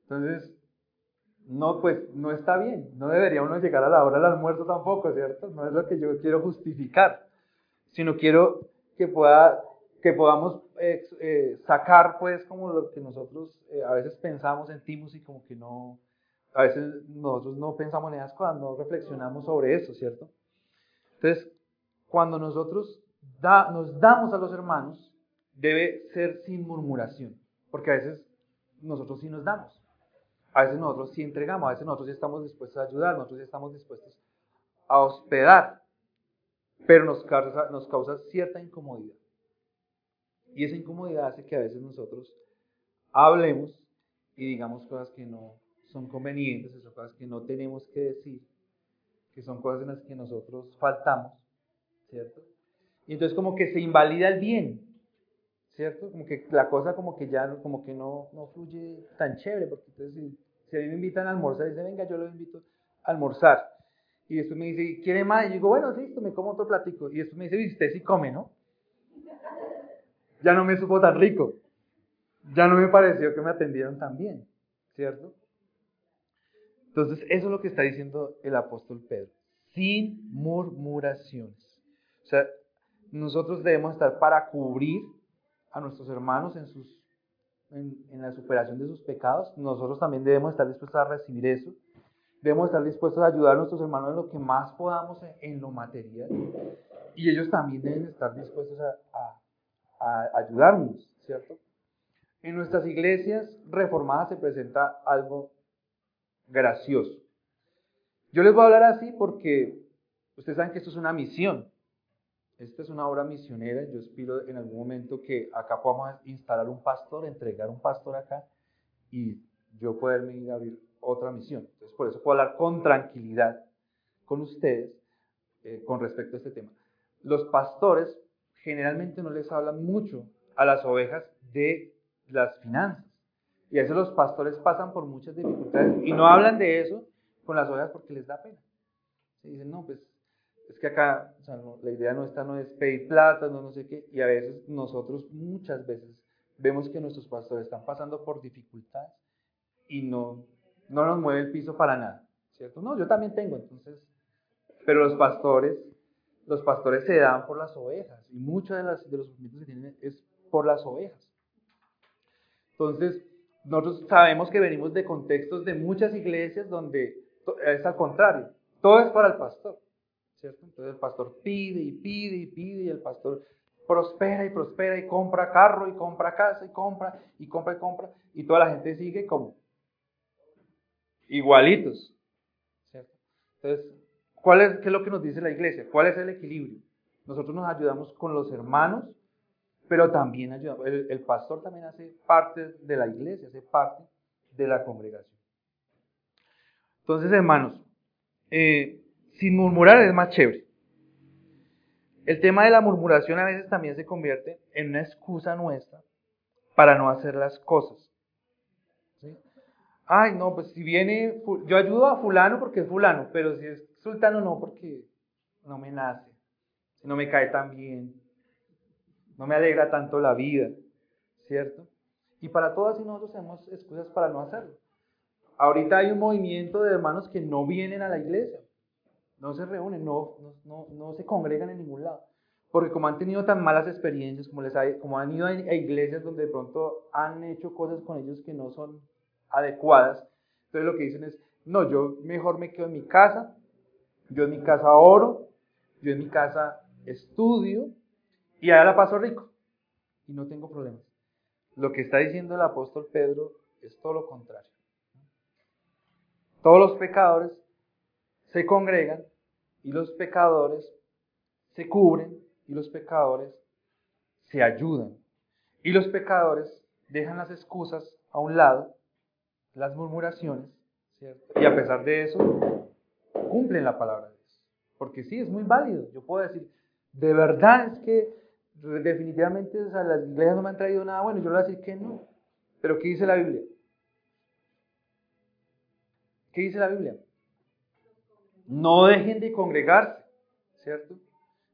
Entonces, no, pues no está bien, no debería uno llegar a la hora del almuerzo tampoco, ¿cierto? No es lo que yo quiero justificar, sino quiero que, pueda, que podamos eh, eh, sacar pues como lo que nosotros eh, a veces pensamos, sentimos y como que no, a veces nosotros no pensamos en esas cosas, no reflexionamos sobre eso, ¿cierto? Entonces, cuando nosotros nos damos a los hermanos, debe ser sin murmuración, porque a veces nosotros sí nos damos, a veces nosotros sí entregamos, a veces nosotros sí estamos dispuestos a ayudar, nosotros sí estamos dispuestos a hospedar, pero nos causa, nos causa cierta incomodidad. Y esa incomodidad hace que a veces nosotros hablemos y digamos cosas que no son convenientes, esas cosas que no tenemos que decir, que son cosas en las que nosotros faltamos, ¿cierto? Y entonces como que se invalida el bien, ¿cierto? Como que la cosa como que ya como que no, no fluye tan chévere, porque entonces si, si a mí me invitan a almorzar, dice, venga, yo lo invito a almorzar. Y después me dice, ¿quiere más? Y yo digo, bueno, sí, me como otro platico. Y después me dice, y usted sí come, ¿no? Ya no me supo tan rico. Ya no me pareció que me atendieron tan bien, ¿cierto? Entonces, eso es lo que está diciendo el apóstol Pedro. Sin murmuraciones. O sea, nosotros debemos estar para cubrir a nuestros hermanos en, sus, en, la superación de sus pecados. Nosotros también debemos estar dispuestos a recibir eso. Debemos estar dispuestos a ayudar a nuestros hermanos en lo que más podamos en, lo material. Y ellos también deben estar dispuestos a, ayudarnos, ¿cierto? En nuestras iglesias reformadas se presenta algo gracioso. Yo les voy a hablar así porque ustedes saben que esto es una misión. Esta es una obra misionera. Yo espero en algún momento que acá podamos instalar un pastor, entregar un pastor acá y yo poderme ir a abrir otra misión. Entonces, por eso puedo hablar con tranquilidad con ustedes eh, con respecto a este tema. Los pastores generalmente no les hablan mucho a las ovejas de las finanzas. Y a veces los pastores pasan por muchas dificultades y no hablan de eso con las ovejas porque les da pena. Se dicen, no, pues es que acá la idea nuestra no es pedir plata, no, no sé qué, y a veces nosotros muchas veces vemos que nuestros pastores están pasando por dificultades y no, no nos mueve el piso para nada, ¿cierto? No, yo también tengo, entonces, pero los pastores, los pastores se dan por las ovejas y muchos de, de los sufrimientos que tienen es por las ovejas. Entonces, nosotros sabemos que venimos de contextos de muchas iglesias donde es al contrario, todo es para el pastor. Entonces el pastor pide y pide y pide y el pastor prospera y prospera y compra carro y compra casa y compra y compra y compra y toda la gente sigue como igualitos. Entonces, ¿cuál es, ¿qué es lo que nos dice la iglesia? ¿Cuál es el equilibrio? Nosotros nos ayudamos con los hermanos, pero también ayudamos. El, pastor también hace parte de la iglesia, hace parte de la congregación. Entonces, hermanos, eh, sin murmurar es más chévere. El tema de la murmuración a veces también se convierte en una excusa nuestra para no hacer las cosas. Ay, no, pues si viene, yo ayudo a fulano porque es fulano, pero si es sultano no porque no me nace, no me cae tan bien, no me alegra tanto la vida, ¿cierto? Y para todas y nosotros tenemos excusas para no hacerlo. Ahorita hay un movimiento de hermanos que no vienen a la iglesia no se reúnen, no, no, no, se congregan en ningún lado. Porque como han tenido tan malas experiencias, como, les hay, como han ido a iglesias donde de pronto han hecho cosas con ellos que no son adecuadas, entonces lo que dicen es, no, yo mejor me quedo en mi casa, yo en mi casa oro, yo en mi casa estudio y allá la paso rico y no tengo problemas. Lo que está diciendo el apóstol Pedro es todo lo contrario. Todos los pecadores se congregan y los pecadores se cubren y los pecadores se ayudan. Y los pecadores dejan las excusas a un lado, las murmuraciones, ¿cierto? Y a pesar de eso, cumplen la palabra de Dios. Porque sí, es muy válido. Yo puedo decir, de verdad es que definitivamente las iglesias no me han traído nada bueno. Yo le voy a decir que no. Pero ¿qué dice la Biblia? ¿Qué dice la Biblia? No dejen de congregarse, ¿cierto?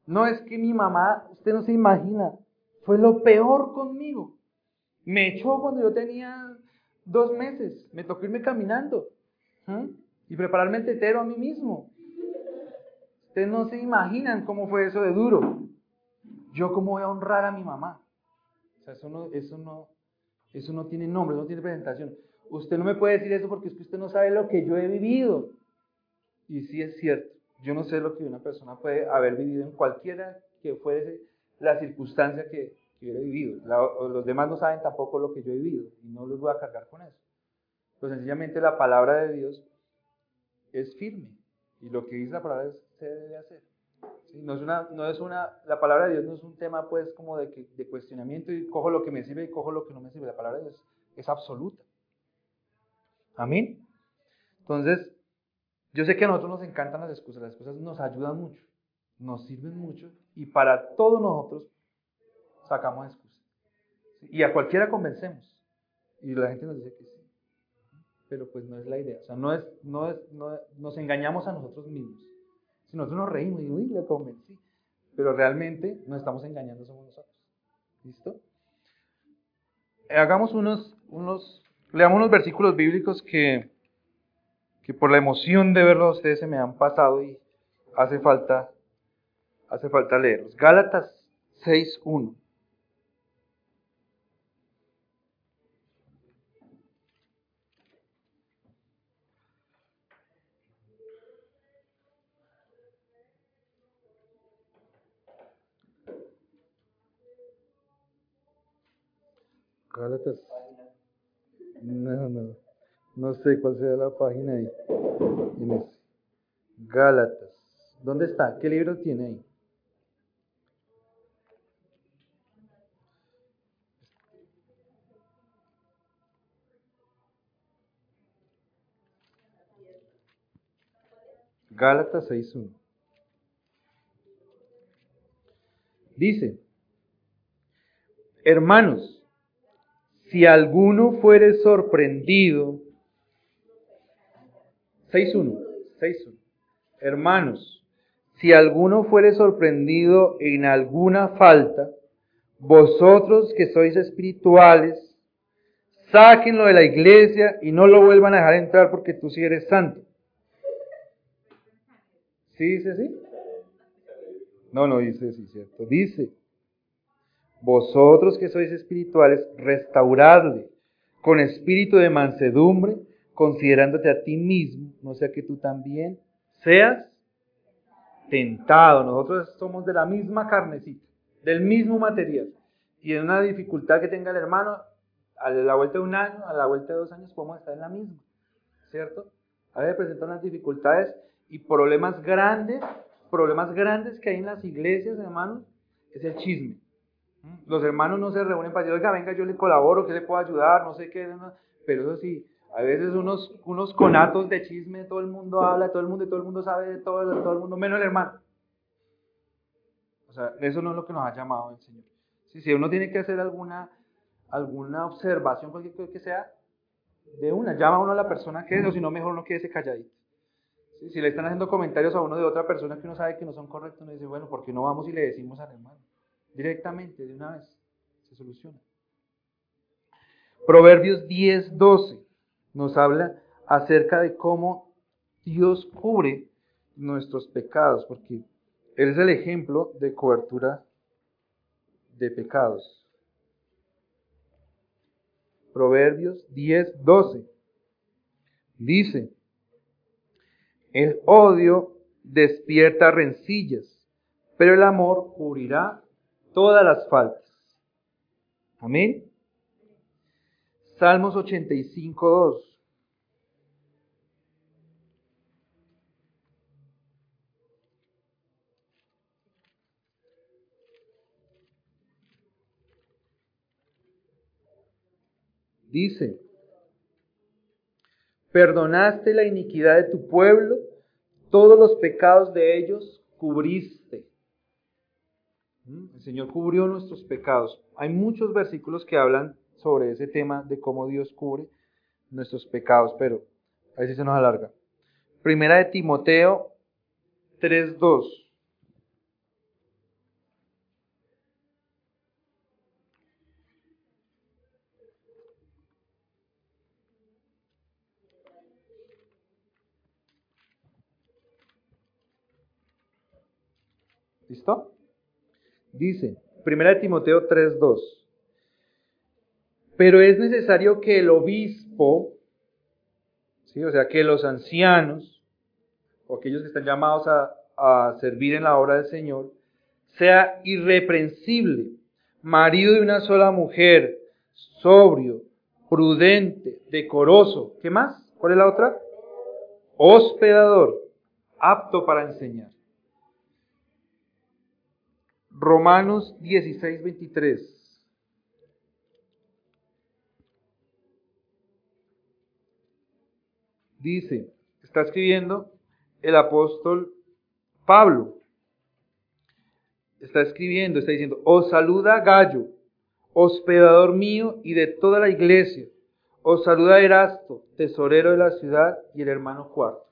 No es que mi mamá, usted no se imagina, fue lo peor conmigo. Me echó cuando yo tenía dos meses, me tocó irme caminando y prepararme el tetero a mí mismo. Ustedes no se imaginan cómo fue eso de duro. Yo cómo voy a honrar a mi mamá. O sea, eso no, eso no, eso no tiene nombre, no tiene presentación. Usted no me puede decir eso porque es que usted no sabe lo que yo he vivido. Y sí es cierto, yo no sé lo que una persona puede haber vivido en cualquiera que fuese la circunstancia que, hubiera vivido. los demás no saben tampoco lo que yo he vivido y no los voy a cargar con eso. Pues sencillamente la palabra de Dios es firme y lo que dice la palabra se debe hacer. No es una, no es una, la palabra de Dios no es un tema pues como de, de cuestionamiento y cojo lo que me sirve y cojo lo que no me sirve. La palabra de Dios es absoluta. Amén. Entonces, yo sé que a nosotros nos encantan las excusas, las excusas nos ayudan mucho, nos sirven mucho y para todos nosotros sacamos excusas. Y a cualquiera convencemos. Y la gente nos dice que sí. Pero pues no es la idea. O sea, no es, no es, no nos engañamos a nosotros mismos. Si nosotros nos reímos y uy, le convencí. Pero realmente nos estamos engañando somos nosotros. ¿Listo? Hagamos unos, unos, leamos unos versículos bíblicos que que por la emoción de verlos a ustedes se me han pasado y hace falta, hace falta leerlos. Gálatas 6.1. Gálatas. No, no. No sé cuál será la página ahí. Gálatas. ¿Dónde está? ¿Qué libro tiene ahí? Gálatas 6.1. Dice, hermanos, si alguno fuere sorprendido 6.1. 6.1. Hermanos, si alguno fuere sorprendido en alguna falta, vosotros que sois espirituales, sáquenlo de la iglesia y no lo vuelvan a dejar entrar porque tú sí eres santo. ¿Sí dice así? No, no dice así, ¿cierto? Dice, vosotros que sois espirituales, restauradle con espíritu de mansedumbre, considerándote a ti mismo, no sea que tú también seas tentado. Nosotros somos de la misma carnecita, del mismo material. Y en una dificultad que tenga el hermano, a la vuelta de un año, a la vuelta de dos años, podemos estar en la misma, ¿cierto? A veces presentan unas dificultades y problemas grandes, problemas grandes que hay en las iglesias, hermanos, es el chisme. Los hermanos no se reúnen para decir, oiga, venga, yo le colaboro, ¿qué le puedo ayudar? No sé qué, pero eso sí, a veces unos, unos conatos de chisme, todo el mundo habla, todo el mundo todo el mundo sabe de todo, todo el mundo, menos el hermano. O sea, eso no es lo que nos ha llamado el Señor. Si, uno tiene que hacer alguna, alguna observación, cualquier cosa que sea, de una, llama a uno a la persona que es, o si no, mejor uno quede calladito. Si le están haciendo comentarios a uno de otra persona que uno sabe que no son correctos, uno dice, bueno, ¿por qué no vamos y le decimos al hermano? Directamente, de una vez, se soluciona. Proverbios 10, 12 nos habla acerca de cómo Dios cubre nuestros pecados, porque Él es el ejemplo de cobertura de pecados. Proverbios 10, 12. Dice, el odio despierta rencillas, pero el amor cubrirá todas las faltas. Amén. Salmos 85, 2. Dice, perdonaste la iniquidad de tu pueblo, todos los pecados de ellos cubriste. ¿Mm? El Señor cubrió nuestros pecados. Hay muchos versículos que hablan sobre ese tema de cómo Dios cubre nuestros pecados, pero a veces se nos alarga. Primera de Timoteo 3.2. ¿Listo? Dice, 1 Timoteo 3:2. Pero es necesario que el obispo, ¿sí? o sea, que los ancianos, o aquellos que están llamados a, a servir en la obra del Señor, sea irreprensible, marido de una sola mujer, sobrio, prudente, decoroso. ¿Qué más? ¿Cuál es la otra? Hospedador, apto para enseñar. Romanos 16, 23. Dice, está escribiendo el apóstol Pablo. Está escribiendo, está diciendo, os saluda Gallo, hospedador mío y de toda la iglesia. Os saluda Erasto, tesorero de la ciudad, y el hermano Cuarto.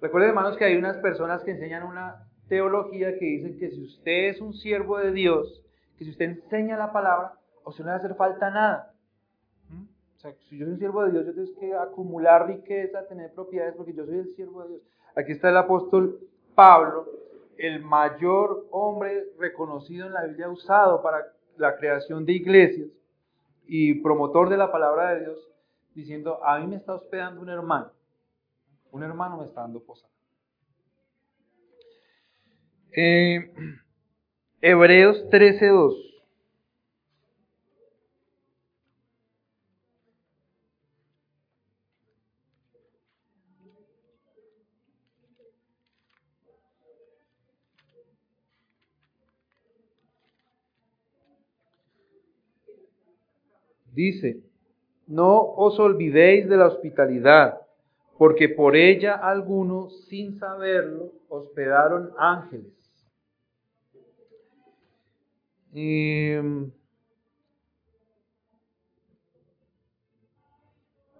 Recuerden, hermanos, que hay unas personas que enseñan una teología que dicen que si usted es un siervo de Dios, que si usted enseña la palabra, o se no le va a hacer falta nada. ¿Mm? O sea, si yo soy un siervo de Dios, yo tengo que acumular riqueza, tener propiedades, porque yo soy el siervo de Dios. Aquí está el apóstol Pablo, el mayor hombre reconocido en la Biblia usado para la creación de iglesias y promotor de la palabra de Dios, diciendo, a mí me está hospedando un hermano, un hermano me está dando posada. Eh, Hebreos 13.2. Dice, no os olvidéis de la hospitalidad, porque por ella algunos, sin saberlo, hospedaron ángeles.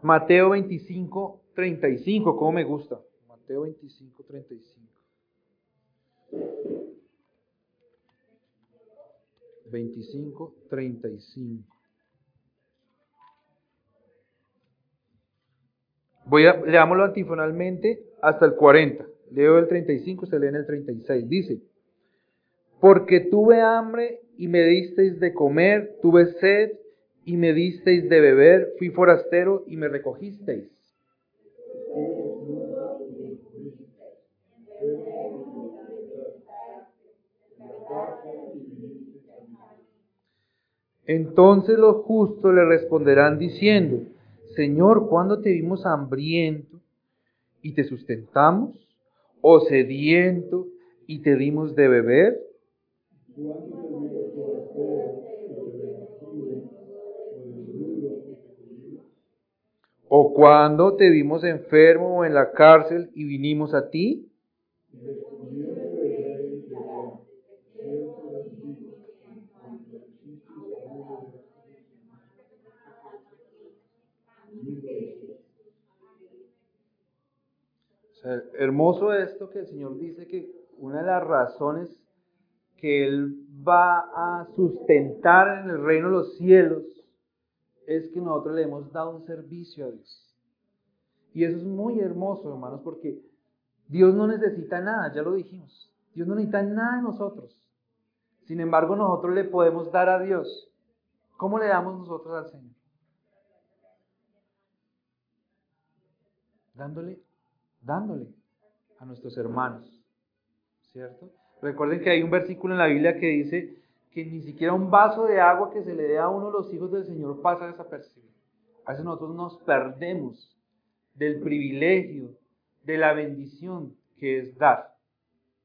Mateo 25, 35, ¿cómo me gusta? Mateo 25, 35. 25, 35. Voy a, leámoslo antifonalmente hasta el 40. Leo el 35, se lee en el 36. Dice, porque tuve hambre y me disteis de comer, tuve sed y me disteis de beber, fui forastero y me recogisteis. Entonces los justos le responderán diciendo, Señor, ¿cuándo te vimos hambriento y te sustentamos? ¿O sediento y te dimos de beber? ¿O cuando te vimos enfermo o en la cárcel y vinimos a ti? hermoso esto que el Señor dice que una de las razones que Él va a sustentar en el reino de los cielos es que nosotros le hemos dado un servicio a Dios. Y eso es muy hermoso, hermanos, porque Dios no necesita nada, ya lo dijimos. Dios no necesita nada de nosotros. Sin embargo, nosotros le podemos dar a Dios. ¿Cómo le damos nosotros al Señor? Dándole, dándole a nuestros hermanos, ¿cierto? Recuerden que hay un versículo en la Biblia que dice que ni siquiera un vaso de agua que se le dé a uno de los hijos del Señor pasa desapercibido. A veces nosotros nos perdemos del privilegio, de la bendición que es dar.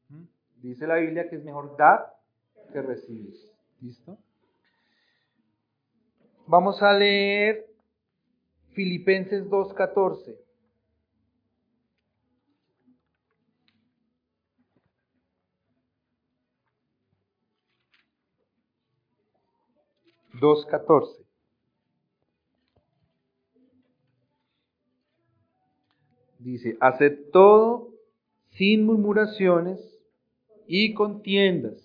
¿Mm? Dice la Biblia que es mejor dar que recibir. ¿Listo? Vamos a leer Filipenses 2.14. 2.14. Dice, haced todo sin murmuraciones y contiendas.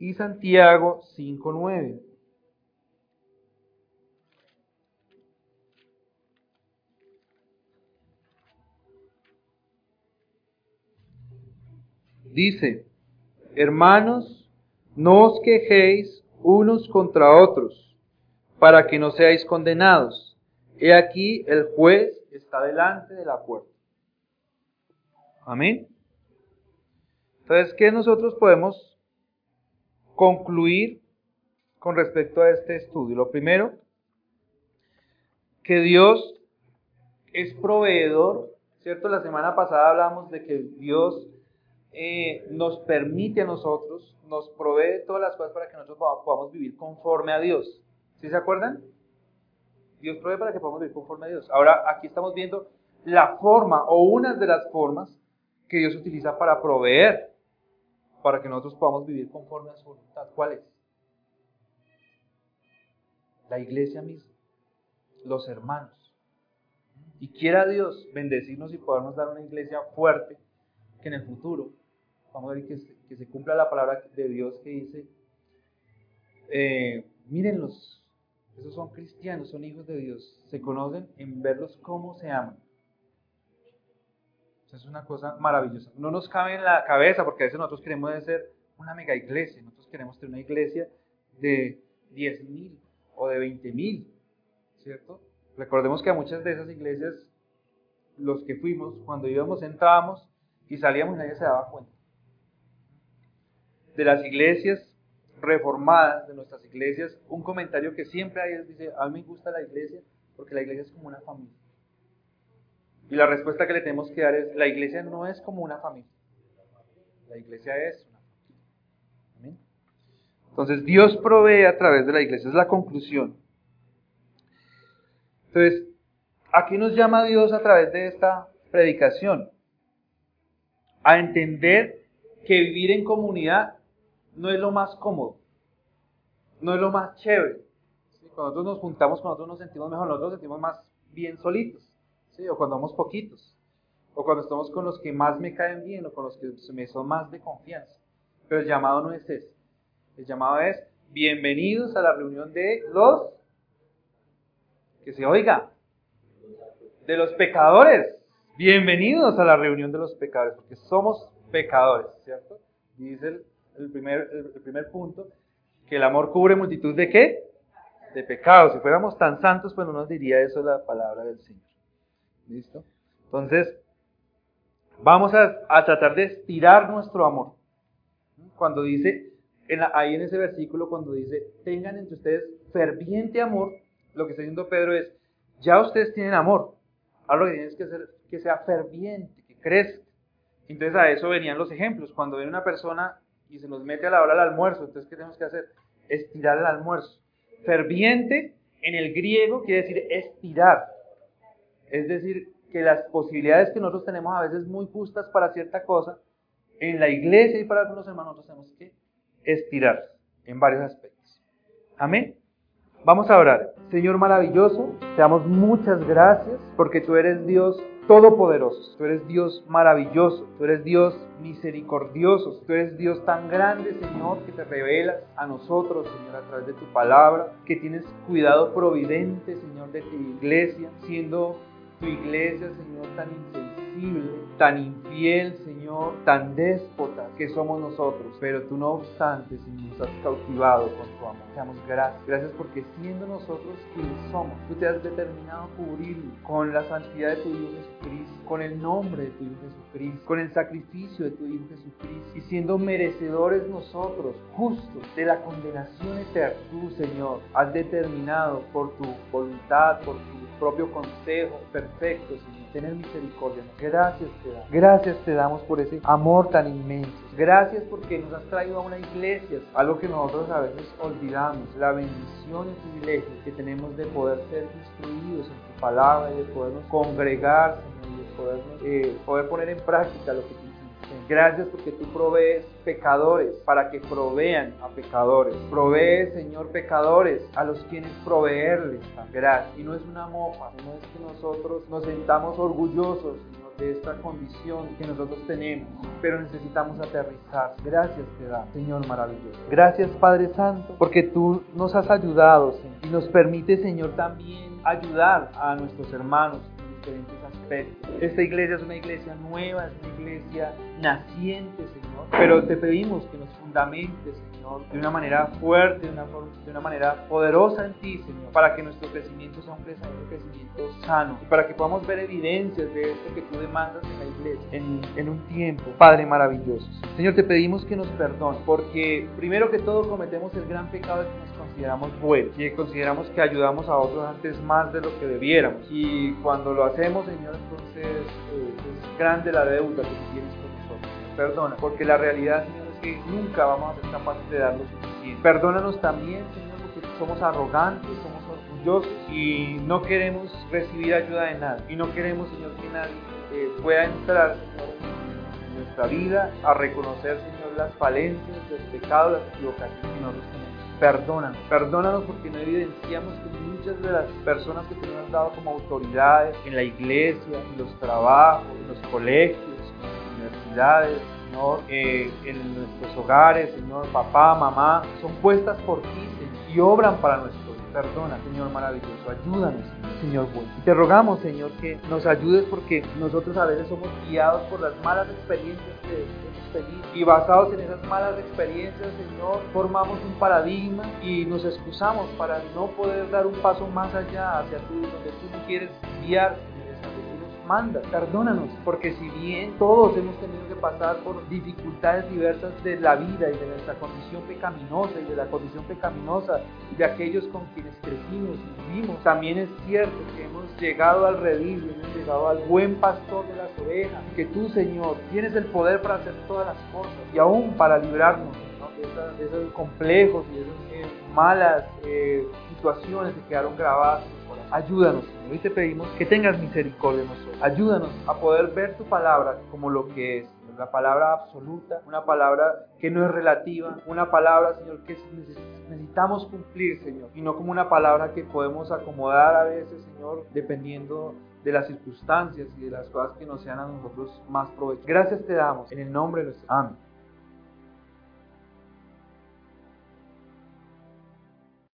Y Santiago 5.9. Dice, hermanos, no os quejéis unos contra otros, para que no seáis condenados. He aquí el juez está delante de la puerta. Amén. Entonces, ¿qué nosotros podemos concluir con respecto a este estudio? Lo primero, que Dios es proveedor, ¿cierto? La semana pasada hablamos de que Dios eh, nos permite a nosotros, nos provee todas las cosas para que nosotros podamos vivir conforme a Dios. ¿Sí se acuerdan? Dios provee para que podamos vivir conforme a Dios. Ahora aquí estamos viendo la forma o una de las formas que Dios utiliza para proveer, para que nosotros podamos vivir conforme a su voluntad. ¿Cuál es? La iglesia misma, los hermanos. Y quiera Dios bendecirnos y podernos dar una iglesia fuerte que en el futuro vamos a ver que se, cumpla la palabra de Dios que dice, eh, mírenlos, esos son cristianos, son hijos de Dios, se conocen en verlos cómo se aman. es una cosa maravillosa. No nos cabe en la cabeza porque a veces nosotros queremos ser una mega iglesia, nosotros queremos tener una iglesia de 10.000 o de 20.000, ¿cierto? Recordemos que a muchas de esas iglesias, los que fuimos, cuando íbamos, entrábamos y salíamos nadie se daba cuenta de las iglesias reformadas, de nuestras iglesias, un comentario que siempre hay es, dice, a mí me gusta la iglesia porque la iglesia es como una familia. Y la respuesta que le tenemos que dar es, la iglesia no es como una familia. La iglesia es una familia. Entonces Dios provee a través de la iglesia, es la conclusión. Entonces, ¿a qué nos llama Dios a través de esta predicación? A entender que vivir en comunidad no es lo más cómodo, no es lo más chévere. Cuando nosotros nos juntamos, cuando nosotros nos sentimos mejor, nosotros nos sentimos más bien solitos, ¿sí? o cuando somos poquitos, o cuando estamos con los que más me caen bien, o con los que me son más de confianza. Pero el llamado no es ese. El llamado es, bienvenidos a la reunión de los, que se oiga, de los pecadores. Bienvenidos a la reunión de los pecadores, porque somos pecadores, ¿cierto? Dice el el primer, el primer punto, que el amor cubre multitud de qué? De pecados. Si fuéramos tan santos, pues no nos diría eso la palabra del Señor. ¿Listo? Entonces, vamos a, a tratar de estirar nuestro amor. Cuando dice, en ahí en ese versículo, cuando dice, tengan entre ustedes ferviente amor, lo que está diciendo Pedro es, ya ustedes tienen amor. Ahora lo que tienen que hacer que sea ferviente, que crezca. Entonces a eso venían los ejemplos. Cuando ven una persona y se nos mete a la hora del almuerzo. Entonces, ¿qué tenemos que hacer? Estirar el almuerzo. Ferviente en el griego quiere decir estirar. Es decir, que las posibilidades que nosotros tenemos a veces muy justas para cierta cosa, en la iglesia y para algunos hermanos nosotros tenemos que estirar en varios aspectos. Amén. Vamos a orar. Señor maravilloso, te damos muchas gracias porque tú eres Dios todopoderoso, tú eres Dios maravilloso, tú eres Dios misericordioso, tú eres Dios tan grande, Señor, que te revelas a nosotros, Señor, a través de tu palabra, que tienes cuidado providente, Señor, de tu iglesia, siendo tu iglesia, Señor, tan insensible inflexible, tan infiel, Señor, tan déspota que somos nosotros. Pero tú no obstante, Señor, nos has cautivado con tu amor. Te damos gracias. Gracias porque siendo nosotros quienes somos, tú te has determinado cubrir con la santidad de tu Hijo Jesucristo, con el nombre de tu Hijo Jesucristo, con el sacrificio de tu Hijo Jesucristo y siendo merecedores nosotros, justos, de la condenación eterna. Tú, Señor, has determinado por tu voluntad, por tu propio consejo perfecto, Señor, tener misericordia. Gracias te damos. Gracias te damos por ese amor tan inmenso. Gracias porque nos has traído a una iglesia, algo que nosotros a veces olvidamos, la bendición y privilegio que tenemos de poder ser instruidos en tu palabra y de podernos congregar, Señor, y de podernos, eh, poder poner en práctica lo que tú Gracias porque tú provees pecadores para que provean a pecadores. Provees, Señor, pecadores a los quienes proveerles. Gracias. Y no es una mofa, no es que nosotros nos sentamos orgullosos, de esta condición que nosotros tenemos, pero necesitamos aterrizar. Gracias te da, Señor maravilloso. Gracias, Padre Santo, porque tú nos has ayudado, Señor, y nos permite, Señor, también ayudar a nuestros hermanos en diferentes Esta iglesia es una iglesia nueva, es una iglesia naciente, Señor, pero te pedimos que nos fundamentes, Señor, de una manera fuerte, de una, de una manera poderosa en ti, Señor, para que nuestro crecimiento sea un crecimiento sano y para que podamos ver evidencias de esto que tú demandas en la iglesia en, un tiempo, Padre maravilloso. Señor, te pedimos que nos perdones, porque primero que todo cometemos el gran pecado de que nos consideramos buenos y consideramos que ayudamos a otros antes más de lo que debiéramos. Y cuando lo hacemos, Señor, entonces eh, es grande la deuda que tú tienes. Perdona, porque la realidad, Señor, es que nunca vamos a ser capaces de dar lo suficiente. Perdónanos también, Señor, porque somos arrogantes, somos orgullosos y no queremos recibir ayuda de nadie. Y no queremos, Señor, que nadie eh, pueda entrar, en nuestra vida a reconocer, Señor, las falencias, los pecados, las equivocaciones que nosotros tenemos. Perdónanos, perdónanos porque no evidenciamos que muchas de las personas que te han dado como autoridades en la iglesia, en los trabajos, en los colegios, universidades, Señor, eh, en nuestros hogares, Señor, papá, mamá, son puestas por ti, y obran para nuestro Perdona, Señor maravilloso, ayúdanos, Señor bueno. Y te rogamos, Señor, que nos ayudes porque nosotros a veces somos guiados por las malas experiencias que hemos tenido. Y basados en esas malas experiencias, Señor, formamos un paradigma y nos excusamos para no poder dar un paso más allá hacia tú, donde tú quieres guiar manda, perdónanos, porque si bien todos hemos tenido que pasar por dificultades diversas de la vida y de nuestra condición pecaminosa y de la condición pecaminosa de aquellos con quienes crecimos y vivimos, también es cierto que hemos llegado al redil, hemos llegado al buen pastor de las ovejas, que tú, Señor, tienes el poder para hacer todas las cosas y aún para librarnos de, esos, complejos y de esas eh, malas eh, situaciones que quedaron grabadas Ayúdanos, Señor, y te pedimos que tengas misericordia de nosotros. Ayúdanos a poder ver tu palabra como lo que es, la palabra absoluta, una palabra que no es relativa, una palabra, Señor, que necesitamos cumplir, Señor, y no como una palabra que podemos acomodar a veces, Señor, dependiendo de las circunstancias y de las cosas que nos sean a nosotros más provechosas. Gracias te damos en el nombre de nuestro Amén.